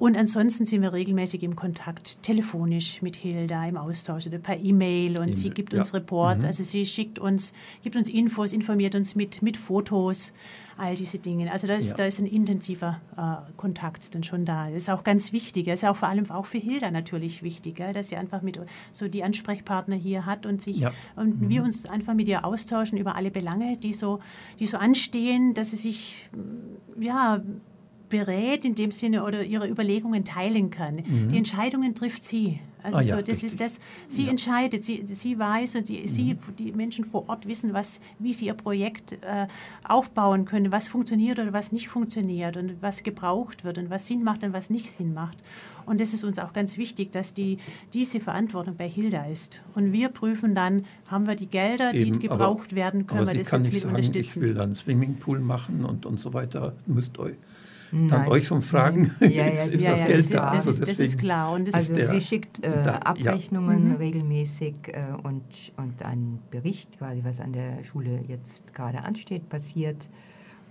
Und ansonsten sind wir regelmäßig im Kontakt, telefonisch mit Hilda im Austausch oder per E-Mail und sie E-Mail, gibt ja. uns Reports, also sie schickt uns, gibt uns Infos, informiert uns mit, mit Fotos, all diese Dinge. Also da ist, Ja. da ist ein intensiver äh, Kontakt dann schon da. Das ist auch ganz wichtig. Das ist auch vor allem auch für Hilda natürlich wichtig, gell, dass sie einfach mit so die Ansprechpartner hier hat und sich Ja. und wir uns einfach mit ihr austauschen über alle Belange, die so, die so anstehen, dass sie sich ja berät in dem Sinne oder ihre Überlegungen teilen kann. Die Entscheidungen trifft sie. Also Mhm. Ah ja, so, das richtig. ist das, sie Ja. entscheidet, sie, sie weiß und sie, sie, Mhm. die Menschen vor Ort wissen, was, wie sie ihr Projekt äh, aufbauen können, was funktioniert oder was nicht funktioniert und was gebraucht wird und was Sinn macht und was nicht Sinn macht. Und das ist uns auch ganz wichtig, dass die, diese Verantwortung bei Hilda ist. Und wir prüfen dann, haben wir die Gelder, die Eben, gebraucht werden, können aber wir sie das jetzt nicht mit sagen, ich unterstützen. will dann einen Swimmingpool machen und, und so weiter. Müsst euch Nein. euch schon fragen, *laughs* Ja, ja, ist, ist ja, das ja, Geld das, ist, da? das, Also ist, das ist klar. Und Also sie schickt äh, da- ja. Abrechnungen Mhm. regelmäßig äh, und, und einen Bericht quasi, was an der Schule jetzt gerade ansteht, passiert.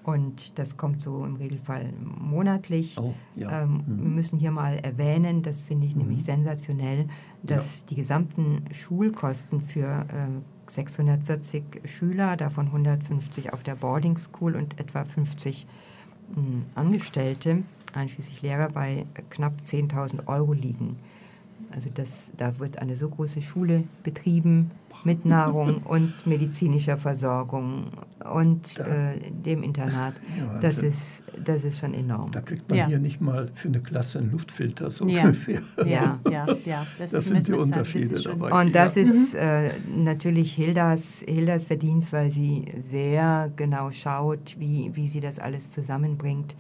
Und das kommt so im Regelfall monatlich. Oh, ja. ähm, Mhm. Wir müssen hier mal erwähnen, das finde ich nämlich sensationell, dass die gesamten Schulkosten für äh, 640 Schüler, davon 150 auf der Boarding School und etwa 50 mh, Angestellte, einschließlich Lehrer, bei knapp 10.000 Euro liegen. Also das, da wird eine so große Schule betrieben mit Nahrung und medizinischer Versorgung und Da- äh, dem Internat. Ja, Das ist, das ist schon enorm. Da kriegt man Ja. hier nicht mal für eine Klasse einen Luftfilter so Ja. ungefähr. Ja. ja, ja. Das, Das ist- sind die das Unterschiede ist schon- dabei. Und das Ja. ist äh, natürlich Hildas, Hildas Verdienst, weil sie sehr genau schaut, wie, wie sie das alles zusammenbringt.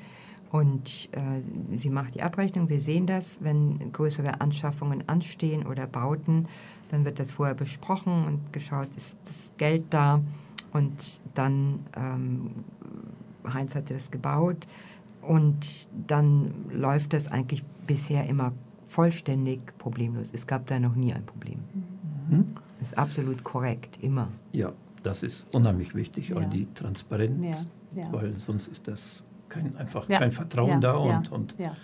Und äh, sie macht die Abrechnung. Wir sehen das, wenn größere Anschaffungen anstehen oder Bauten, dann wird das vorher besprochen und geschaut, ist das Geld da. Und dann, ähm, Heinz hatte das gebaut und dann läuft das eigentlich bisher immer vollständig problemlos. Es gab da noch nie ein Problem. Mhm. Das ist absolut korrekt, immer. Ja, das ist unheimlich wichtig, all Ja. die Transparenz, Ja, ja. weil sonst ist das kein, einfach Ja, kein Vertrauen ja, da ja, und, und ja.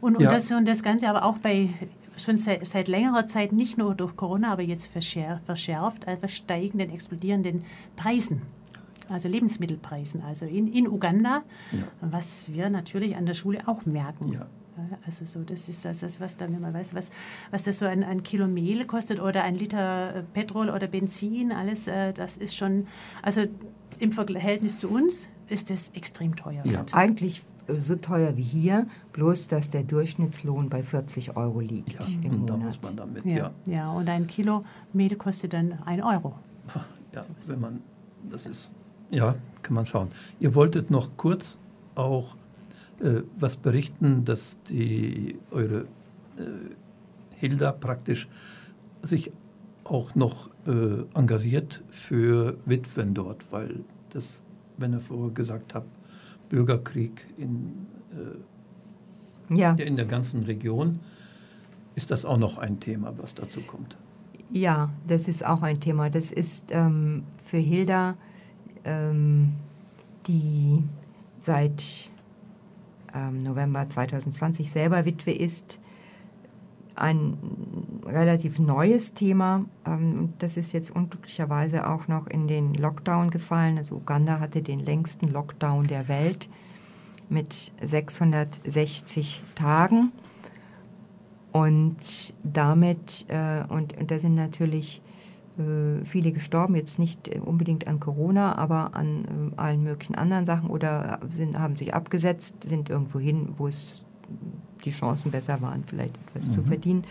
Und, und, Ja. das, und das Ganze aber auch bei schon seit, seit längerer Zeit, nicht nur durch Corona, aber jetzt verschär, verschärft, einfach steigenden, explodierenden Preisen. Also Lebensmittelpreisen, also in, in Uganda, Ja. was wir natürlich an der Schule auch merken. Ja. Also so, das ist das, ist, was dann, wenn man weiß, was, was das so ein, ein Kilo Mehl kostet oder ein Liter äh, Petrol oder Benzin, alles, äh, das ist schon, also im Verhältnis zu uns ist das extrem teuer. Ja. Eigentlich so teuer wie hier, bloß dass der Durchschnittslohn bei 40 Euro liegt ja, im und da Monat. muss man damit, Ja, ja. ja, und ein Kilo Mehl kostet dann ein Euro. Ja, wenn man, das ist, ja, kann man schauen. Ihr wolltet noch kurz auch äh, was berichten, dass die, eure äh, Hilda praktisch sich auch noch äh, engagiert für Witwen dort, weil das, wenn ihr vorher gesagt habt, Bürgerkrieg in, äh, Ja, in der ganzen Region, ist das auch noch ein Thema, was dazu kommt. ja, das ist auch ein Thema. Das ist ähm, für Hilda, ähm, die seit ähm, November 2020 selber Witwe ist. Ein relativ neues Thema ähm, und das ist jetzt unglücklicherweise auch noch in den Lockdown gefallen. Also Uganda hatte den längsten Lockdown der Welt mit 660 Tagen. Und damit, äh, und, und da sind natürlich äh, viele gestorben, jetzt nicht unbedingt an Corona, aber an äh, allen möglichen anderen Sachen oder sind, haben sich abgesetzt, sind irgendwo hin, wo es die Chancen besser waren, vielleicht etwas mhm. zu verdienen.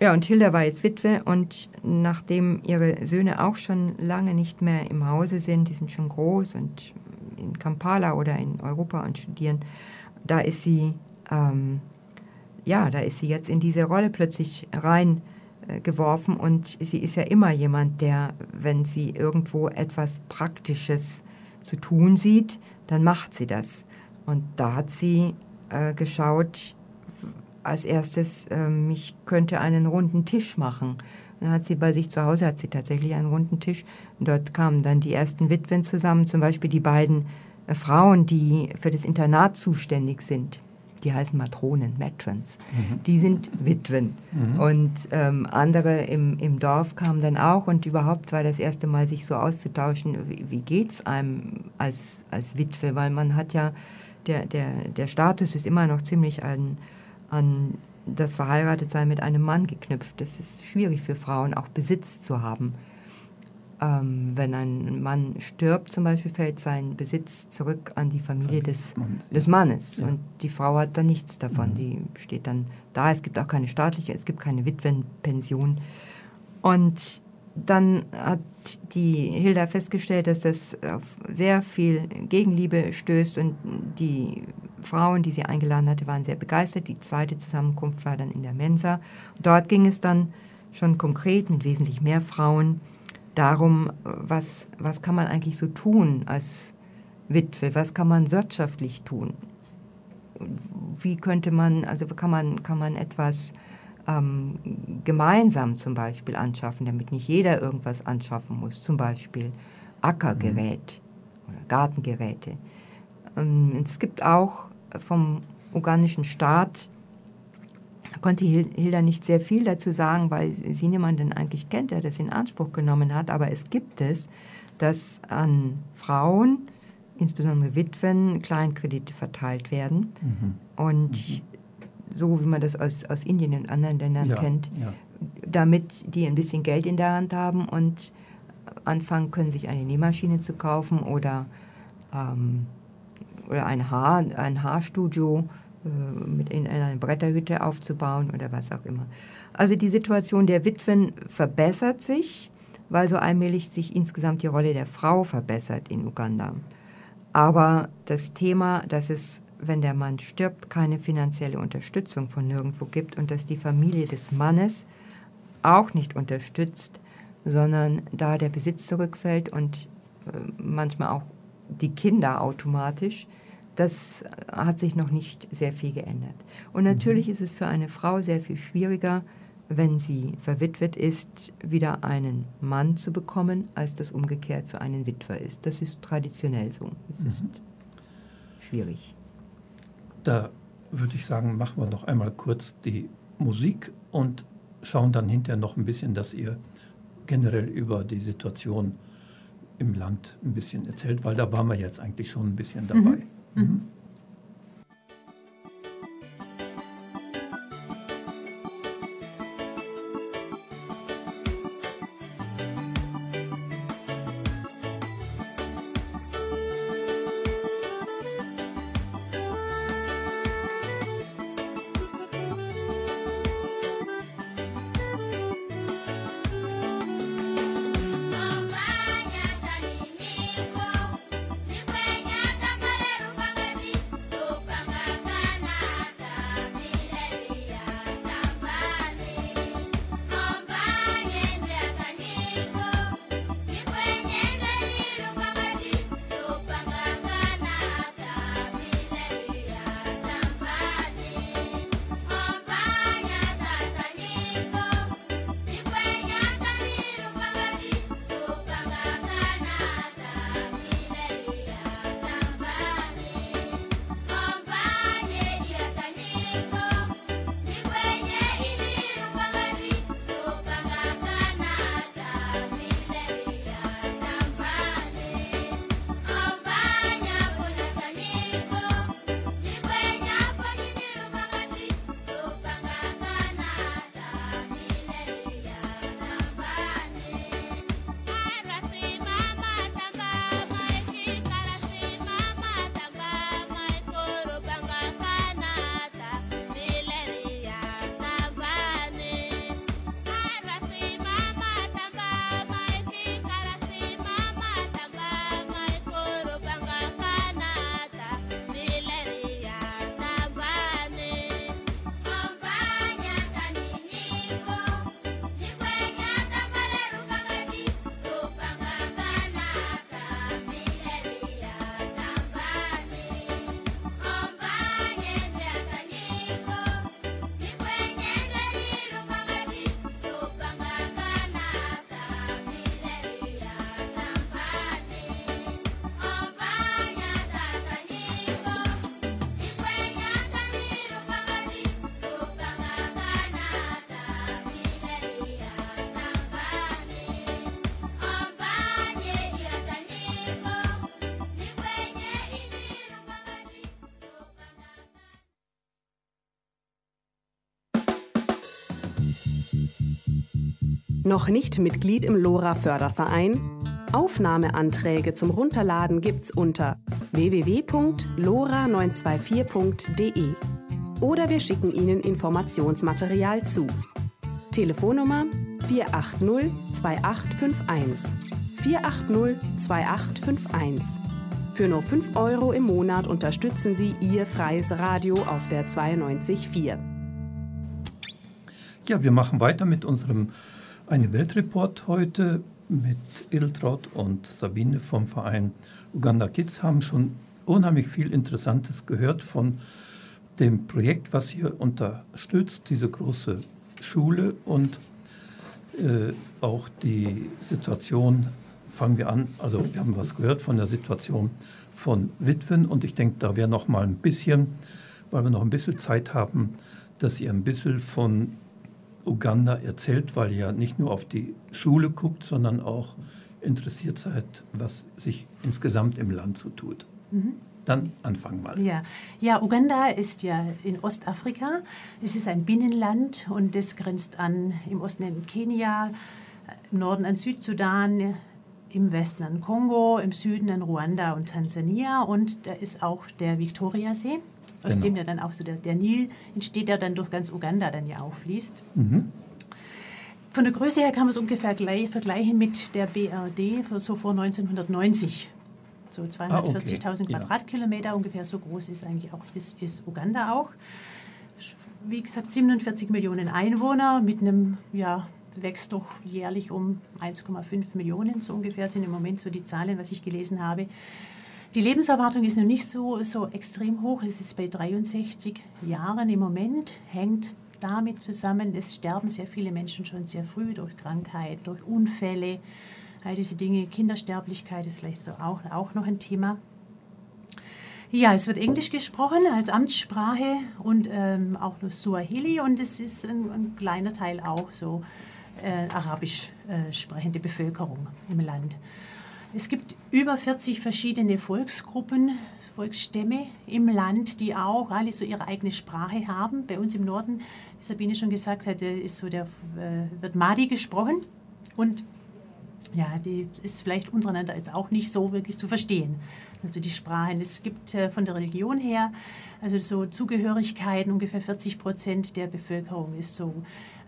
Ja, und Hilda war jetzt Witwe und nachdem ihre Söhne auch schon lange nicht mehr im Hause sind, die sind schon groß und in Kampala oder in Europa und studieren, da ist sie ähm, ja, da ist sie jetzt in diese Rolle plötzlich reingeworfen äh, und sie ist ja immer jemand, der, wenn sie irgendwo etwas Praktisches zu tun sieht, dann macht sie das. Und da hat sie äh, geschaut, als erstes, ähm, ich könnte einen runden Tisch machen. Dann hat sie bei sich zu Hause, hat sie tatsächlich einen runden Tisch. Dort kamen dann die ersten Witwen zusammen, zum Beispiel die beiden äh, Frauen, die für das Internat zuständig sind die heißen Matronen, Matrons, mhm. die sind Witwen. Mhm. Und ähm, andere im, im Dorf kamen dann auch und überhaupt war das erste Mal, sich so auszutauschen, wie, wie geht es einem als, als Witwe, weil man hat ja, der, der, der Status ist immer noch ziemlich an, an das Verheiratetsein mit einem Mann geknüpft. Das ist schwierig für Frauen, auch Besitz zu haben. Ähm, wenn ein Mann stirbt, zum Beispiel, fällt sein Besitz zurück an die Familie des, des Mannes. Ja. Und die Frau hat dann nichts davon. Mhm. Die steht dann da. Es gibt auch keine staatliche, es gibt keine Witwenpension. Und dann hat die Hilda festgestellt, dass das auf sehr viel Gegenliebe stößt und die Frauen, die sie eingeladen hatte, waren sehr begeistert. Die zweite Zusammenkunft war dann in der Mensa. Dort ging es dann schon konkret mit wesentlich mehr Frauen darum, was, was kann man eigentlich so tun als Witwe, was kann man wirtschaftlich tun, wie könnte man, also kann man, kann man etwas ähm, gemeinsam zum Beispiel anschaffen, damit nicht jeder irgendwas anschaffen muss, zum Beispiel Ackergerät mhm. oder Gartengeräte. Ähm, es gibt auch vom ugandischen Staat konnte Hilda nicht sehr viel dazu sagen, weil sie niemanden eigentlich kennt, der das in Anspruch genommen hat. Aber es gibt es, dass an Frauen, insbesondere Witwen, Kleinkredite verteilt werden. Mhm. Und mhm. So wie man das aus, aus Indien und anderen Ländern ja, kennt, ja. damit die ein bisschen Geld in der Hand haben und anfangen können, sich eine Nähmaschine zu kaufen oder, ähm, oder ein, Haar, ein Haarstudio äh, mit in einer Bretterhütte aufzubauen oder was auch immer. Also die Situation der Witwen verbessert sich, weil so allmählich sich insgesamt die Rolle der Frau verbessert in Uganda. Aber das Thema, dass es, wenn der Mann stirbt, keine finanzielle Unterstützung von nirgendwo gibt und dass die Familie des Mannes auch nicht unterstützt, sondern da der Besitz zurückfällt und äh, manchmal auch die Kinder automatisch, das hat sich noch nicht sehr viel geändert. Und natürlich mhm. ist es für eine Frau sehr viel schwieriger, wenn sie verwitwet ist, wieder einen Mann zu bekommen, als das umgekehrt für einen Witwer ist. Das ist traditionell so. Es mhm. ist schwierig. Da würde ich sagen, machen wir noch einmal kurz die Musik und schauen dann hinterher noch ein bisschen, dass ihr generell über die Situation im Land ein bisschen erzählt, weil da waren wir jetzt eigentlich schon ein bisschen dabei. Mhm. Mhm. Noch nicht Mitglied im LoRa Förderverein? Aufnahmeanträge zum Runterladen gibt's unter www.lora924.de oder wir schicken Ihnen Informationsmaterial zu. Telefonnummer 480 2851 480 2851. Für nur 5 Euro im Monat unterstützen Sie Ihr freies Radio auf der 92.4. Ja, wir machen weiter mit unserem Eine Weltreport heute mit Edeltraut und Sabine vom Verein Uganda Kids haben schon unheimlich viel Interessantes gehört von dem Projekt, was hier unterstützt, diese große Schule und äh, auch die Situation, fangen wir an, also wir haben was gehört von der Situation von Witwen und ich denke, da wäre noch mal ein bisschen, weil wir noch ein bisschen Zeit haben, dass ihr ein bisschen von Uganda erzählt, weil ihr ja nicht nur auf die Schule guckt, sondern auch interessiert seid, was sich insgesamt im Land so tut. Mhm. Dann anfangen mal. Ja. ja, Uganda ist ja in Ostafrika. Es ist ein Binnenland und das grenzt an im Osten an Kenia, im Norden an Südsudan, im Westen an Kongo, im Süden an Ruanda und Tansania und da ist auch der Viktoriasee aus genau. dem ja dann auch so der, der, Nil entsteht, der dann durch ganz Uganda dann ja auch fließt. Mhm. Von der Größe her kann man es ungefähr gleich, vergleichen mit der BRD so vor 1990. So 240.000 ah, okay. Quadratkilometer ja. ungefähr so groß ist eigentlich auch ist, ist Uganda auch. Wie gesagt, 47 Millionen Einwohner mit einem ja, wächst doch jährlich um 1,5 Millionen, so ungefähr sind im Moment so die Zahlen, was ich gelesen habe. Die Lebenserwartung ist noch nicht so, so extrem hoch. Es ist bei 63 Jahren im Moment, hängt damit zusammen, es sterben sehr viele Menschen schon sehr früh durch Krankheit, durch Unfälle, all diese Dinge. Kindersterblichkeit ist vielleicht so auch, auch noch ein Thema. Ja, es wird Englisch gesprochen als Amtssprache und ähm, auch nur Suahili und es ist ein, ein kleiner Teil auch so äh, arabisch äh, sprechende Bevölkerung im Land. Es gibt über 40 verschiedene Volksgruppen, Volksstämme im Land, die auch alle so ihre eigene Sprache haben. Bei uns im Norden, wie Sabine schon gesagt hat, ist so der, äh, wird Madi gesprochen und ja, die ist vielleicht untereinander jetzt auch nicht so wirklich zu verstehen. Also die Sprachen. Es gibt äh, von der Religion her, also so Zugehörigkeiten, ungefähr 40 Prozent der Bevölkerung ist so,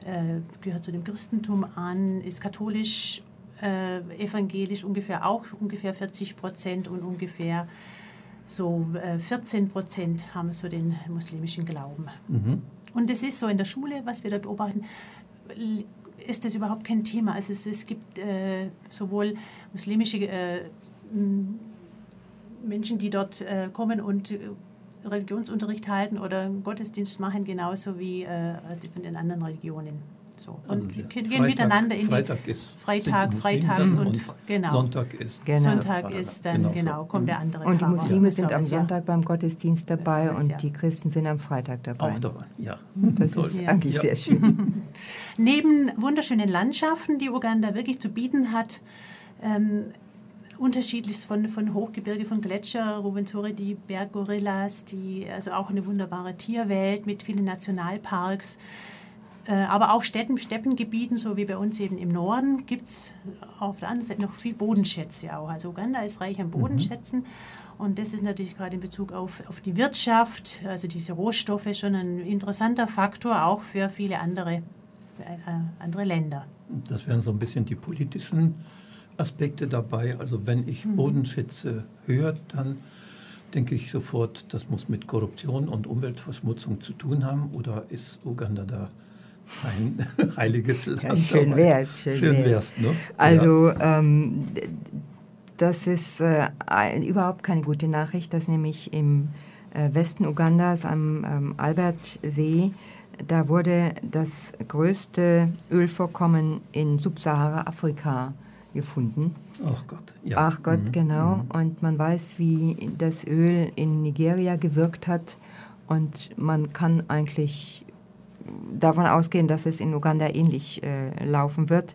äh, gehört zu dem Christentum an, ist katholisch äh, evangelisch ungefähr auch ungefähr 40 Prozent und ungefähr so äh, 14 Prozent haben so den muslimischen Glauben. Mhm. Und das ist so in der Schule, was wir da beobachten, ist das überhaupt kein Thema. Also es, es gibt äh, sowohl muslimische äh, Menschen, die dort äh, kommen und äh, Religionsunterricht halten oder Gottesdienst machen, genauso wie von den anderen Religionen. So. Und also gehen Freitag, miteinander in Freitag die ist Freitag, Freitags und, und, genau. Sonntag ist genau. Sonntag ist dann genau, genau so. kommt der andere Und die Muslime sind am Sonntag ja. beim Gottesdienst dabei und ja. die Christen sind am Freitag dabei. Auch dabei, ja. Das Toll. ist eigentlich sehr schön. *laughs* Neben wunderschönen Landschaften, die Uganda wirklich zu bieten hat, ähm, unterschiedlich von, von Hochgebirge, von Gletscher, Ruvenzori, die Berggorillas, die, also auch eine wunderbare Tierwelt mit vielen Nationalparks. Äh, aber auch Städten, Steppengebieten, so wie bei uns eben im Norden, gibt es auf der anderen Seite noch viel Bodenschätze auch. Also Uganda ist reich an mhm. Bodenschätzen. Mhm. Und das ist natürlich gerade in Bezug auf, auf die Wirtschaft, also diese Rohstoffe, schon ein interessanter Faktor auch für viele andere, für, äh, andere Länder. Das wären so ein bisschen die politischen Aspekte dabei. Also wenn ich mhm. Bodenschätze höre, dann denke ich sofort, das muss mit Korruption und Umweltverschmutzung zu tun haben. Oder ist Uganda da ein *laughs* heiliges Land. Ja, schön wäre es. Schön, schön wäre es. Ne? Also ja. ähm, das ist äh, ein, überhaupt keine gute Nachricht, dass nämlich im äh, Westen Ugandas am ähm, Albertsee, da wurde das größte Ölvorkommen in Subsahara-Afrika gefunden. Ach Gott, ja. Ach Gott, mhm. genau. Mhm. Und man weiß, wie das Öl in Nigeria gewirkt hat. Und man kann eigentlich davon ausgehen, dass es in Uganda ähnlich äh, laufen wird.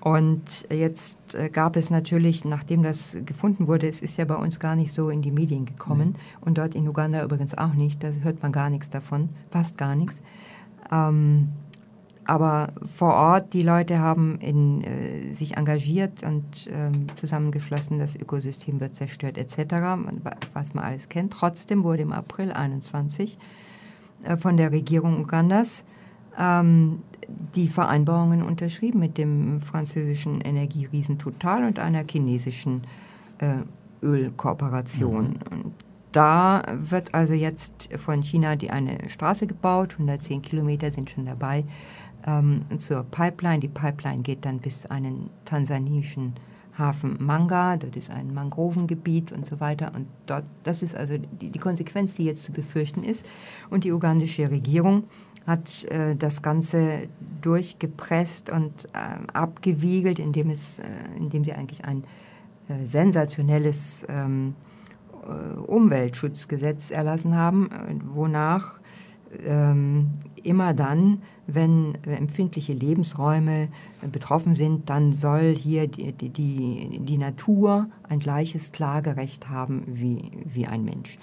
Und jetzt äh, gab es natürlich, nachdem das gefunden wurde, es ist ja bei uns gar nicht so in die Medien gekommen nee. und dort in Uganda übrigens auch nicht, da hört man gar nichts davon, fast gar nichts. Ähm, aber vor Ort, die Leute haben in, äh, sich engagiert und ähm, zusammengeschlossen, das Ökosystem wird zerstört etc., was man alles kennt. Trotzdem wurde im April 21 äh, von der Regierung Ugandas ähm, die Vereinbarungen unterschrieben mit dem französischen Energieriesen Total und einer chinesischen äh, Ölkooperation. Mhm. Und da wird also jetzt von China die eine Straße gebaut, 110 Kilometer sind schon dabei, ähm, zur Pipeline. Die Pipeline geht dann bis einen tansaniischen Hafen Manga, das ist ein Mangrovengebiet und so weiter. Und dort, das ist also die, die Konsequenz, die jetzt zu befürchten ist. Und die ugandische Regierung hat äh, das Ganze durchgepresst und äh, abgewiegelt, indem, es, äh, indem sie eigentlich ein äh, sensationelles ähm, äh, Umweltschutzgesetz erlassen haben, äh, wonach ähm, immer dann, wenn empfindliche Lebensräume betroffen sind, dann soll hier die, die, die Natur ein gleiches Klagerecht haben wie, wie ein Mensch.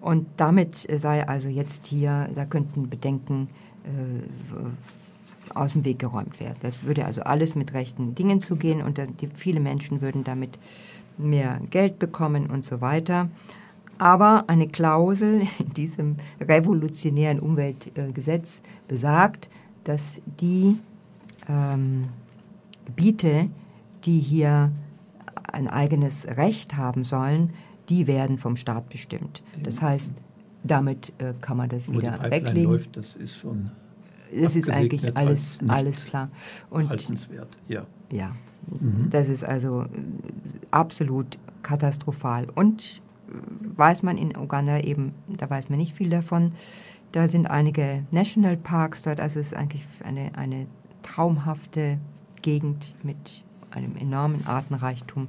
Und damit sei also jetzt hier, da könnten Bedenken äh, aus dem Weg geräumt werden. Das würde also alles mit rechten Dingen zugehen und die, viele Menschen würden damit mehr Geld bekommen und so weiter. Aber eine Klausel in diesem revolutionären Umweltgesetz besagt, dass die ähm, Gebiete, die hier ein eigenes Recht haben sollen, die werden vom Staat bestimmt. Das heißt, damit äh, kann man das Wo wieder die weglegen. Läuft, das ist schon. Das ist eigentlich alles, alles klar. Und haltenswert, ja. Ja, mhm. das ist also absolut katastrophal. Und weiß man in Uganda eben, da weiß man nicht viel davon. Da sind einige Nationalparks dort, also es ist eigentlich eine, eine traumhafte Gegend mit einem enormen Artenreichtum.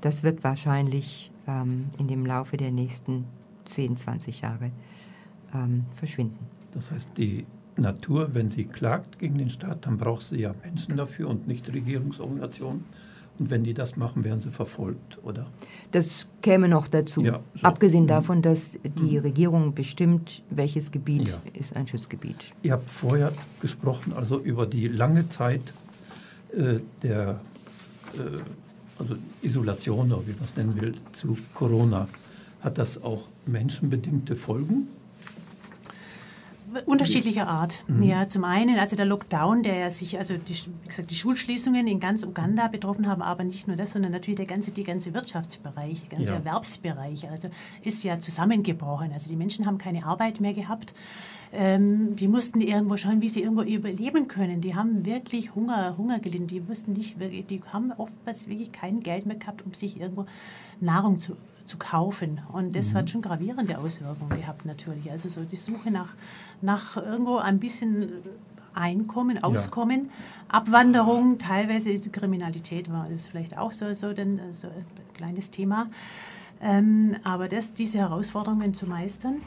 Das wird wahrscheinlich ähm, in dem Laufe der nächsten 10, 20 Jahre ähm, verschwinden. Das heißt, die Natur, wenn sie klagt gegen den Staat, dann braucht sie ja Menschen dafür und nicht Regierungsorganisationen. Und wenn die das machen, werden sie verfolgt, oder? Das käme noch dazu. Ja, so. Abgesehen mhm. davon, dass die mhm. Regierung bestimmt, welches Gebiet ja. ist ein Schutzgebiet. Ihr habt vorher gesprochen, also über die lange Zeit äh, der äh, also Isolation, oder wie man es nennen will, zu Corona. Hat das auch menschenbedingte Folgen? Unterschiedlicher Art. Mhm. Ja, zum einen, also der Lockdown, der ja sich, also die, wie gesagt, die Schulschließungen in ganz Uganda betroffen haben, aber nicht nur das, sondern natürlich der ganze, die ganze Wirtschaftsbereich, der ganze ja. Erwerbsbereich, also ist ja zusammengebrochen. Also die Menschen haben keine Arbeit mehr gehabt. Ähm, die mussten irgendwo schauen, wie sie irgendwo überleben können. Die haben wirklich Hunger, Hunger gelitten. Die wussten nicht wirklich, die haben oftmals wirklich kein Geld mehr gehabt, um sich irgendwo Nahrung zu, zu kaufen. Und das mhm. hat schon gravierende Auswirkungen gehabt natürlich. Also so die Suche nach, nach irgendwo ein bisschen Einkommen, Auskommen, ja. Abwanderung, teilweise ist die Kriminalität war das vielleicht auch so, so, denn, so ein kleines Thema. Ähm, aber das, diese Herausforderungen zu meistern,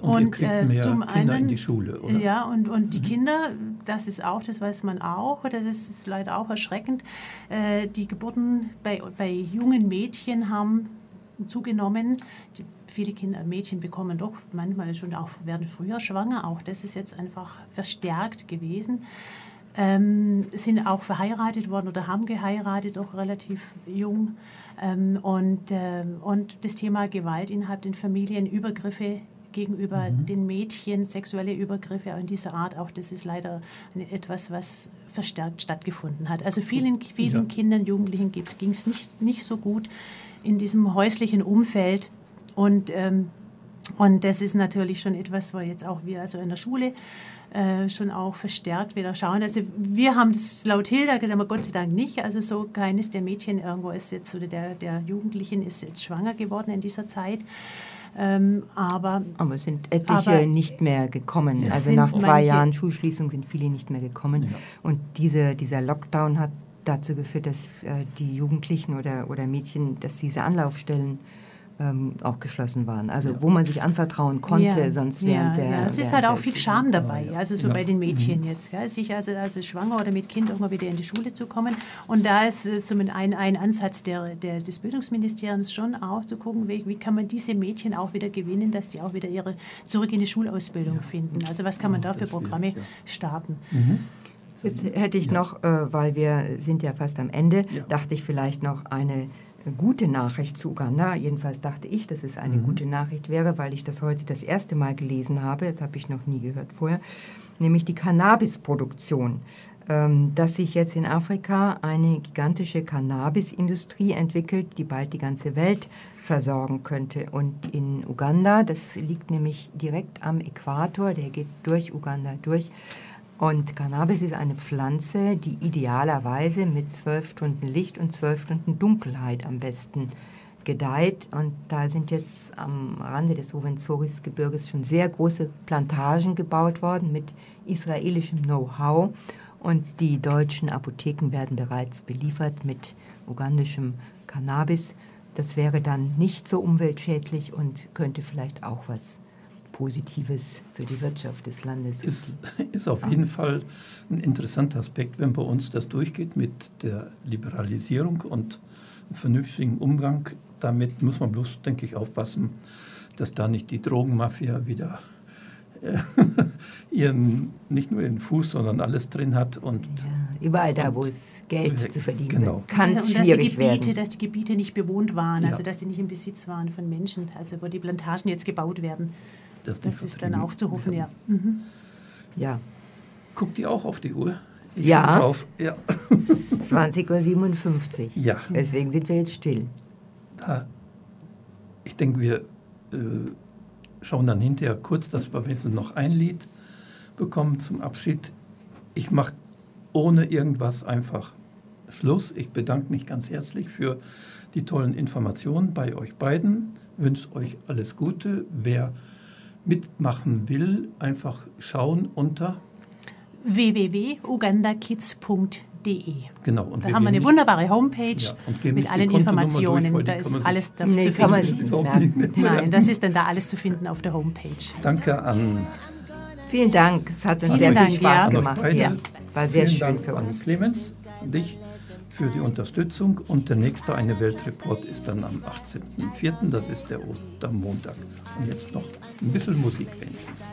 und, und äh, zum Kinder einen, in die Schule, oder? Ja, und, und die mhm. Kinder, das ist auch, das weiß man auch, das ist leider auch erschreckend, äh, die Geburten bei, bei jungen Mädchen haben zugenommen. Die, viele Kinder, Mädchen bekommen doch manchmal schon auch, werden früher schwanger, auch das ist jetzt einfach verstärkt gewesen. Ähm, sind auch verheiratet worden oder haben geheiratet, auch relativ jung. Ähm, und, ähm, und das Thema Gewalt innerhalb den Familien, Übergriffe gegenüber mhm. den Mädchen, sexuelle Übergriffe in dieser Art, auch das ist leider etwas, was verstärkt stattgefunden hat. Also vielen, vielen ja. Kindern, Jugendlichen ging es nicht, nicht so gut in diesem häuslichen Umfeld. Und, ähm, und das ist natürlich schon etwas, wo jetzt auch wir also in der Schule äh, schon auch verstärkt wieder schauen. Also wir haben das laut Hilda, aber Gott sei Dank nicht. Also so keines der Mädchen irgendwo ist jetzt oder der, der Jugendlichen ist jetzt schwanger geworden in dieser Zeit. Ähm, aber, aber es sind etliche aber nicht mehr gekommen. Also nach zwei Jahren Schulschließung sind viele nicht mehr gekommen. Ja. Und diese, dieser Lockdown hat dazu geführt, dass äh, die Jugendlichen oder, oder Mädchen, dass diese Anlaufstellen ähm, auch geschlossen waren. Also ja. wo man sich anvertrauen konnte, ja. sonst während ja, der. Ja. Es ist halt auch viel Scham dabei, also so bei den Mädchen mhm. jetzt, gell? sich also, also schwanger oder mit Kind irgendwann wieder in die Schule zu kommen. Und da ist so ein, ein Ansatz der, der, des Bildungsministeriums schon auch zu gucken, wie, wie kann man diese Mädchen auch wieder gewinnen, dass die auch wieder ihre zurück in die Schulausbildung finden. Also was kann man da für Programme starten? Mhm. Jetzt hätte ich ja. noch, äh, weil wir sind ja fast am Ende, ja. dachte ich vielleicht noch eine gute Nachricht zu Uganda. Jedenfalls dachte ich, dass es eine mhm. gute Nachricht wäre, weil ich das heute das erste Mal gelesen habe. Das habe ich noch nie gehört vorher. Nämlich die Cannabisproduktion. Ähm, dass sich jetzt in Afrika eine gigantische Cannabisindustrie entwickelt, die bald die ganze Welt versorgen könnte. Und in Uganda, das liegt nämlich direkt am Äquator, der geht durch Uganda durch. Und Cannabis ist eine Pflanze, die idealerweise mit zwölf Stunden Licht und zwölf Stunden Dunkelheit am besten gedeiht. Und da sind jetzt am Rande des Ruvenzoris-Gebirges schon sehr große Plantagen gebaut worden mit israelischem Know-how. Und die deutschen Apotheken werden bereits beliefert mit ugandischem Cannabis. Das wäre dann nicht so umweltschädlich und könnte vielleicht auch was Positives für die Wirtschaft des Landes. Ist, *laughs* ist auf jeden Fall ein interessanter Aspekt, wenn bei uns das durchgeht mit der Liberalisierung und vernünftigen Umgang. Damit muss man bloß, denke ich, aufpassen, dass da nicht die Drogenmafia wieder *laughs* ihren, nicht nur ihren Fuß, sondern alles drin hat. Und, ja, überall da, wo es Geld zu verdienen genau. kann es schwierig dass die Gebiete, werden. Dass die Gebiete nicht bewohnt waren, ja. also dass sie nicht im Besitz waren von Menschen, also wo die Plantagen jetzt gebaut werden. Das, das ist dann auch zu hoffen, ja. Mhm. Ja. Guckt ihr auch auf die Uhr? Ich ja. Drauf. ja. *laughs* 20.57 Uhr. Ja. Deswegen sind wir jetzt still. Da, ich denke, wir äh, schauen dann hinterher kurz, dass wir wenigstens noch ein Lied bekommen zum Abschied. Ich mache ohne irgendwas einfach Schluss. Ich bedanke mich ganz herzlich für die tollen Informationen bei euch beiden. Wünsche euch alles Gute. Wer mitmachen will, einfach schauen unter www.ugandakids.de. Genau. Und da haben wir eine wunderbare Homepage ja, mit allen Informationen. Durch, da ist alles da nee, zu finden. *laughs* Nein, das ist dann da alles zu finden auf der Homepage. Danke an. Vielen Dank. Es hat uns sehr viel Spaß ja. gemacht. Ja. War sehr Vielen schön Dank für uns. Clemens, dich für die Unterstützung und der nächste Eine Weltreport ist dann am 18.04., das ist der Ostermontag. Und jetzt noch ein bisschen Musik wenigstens.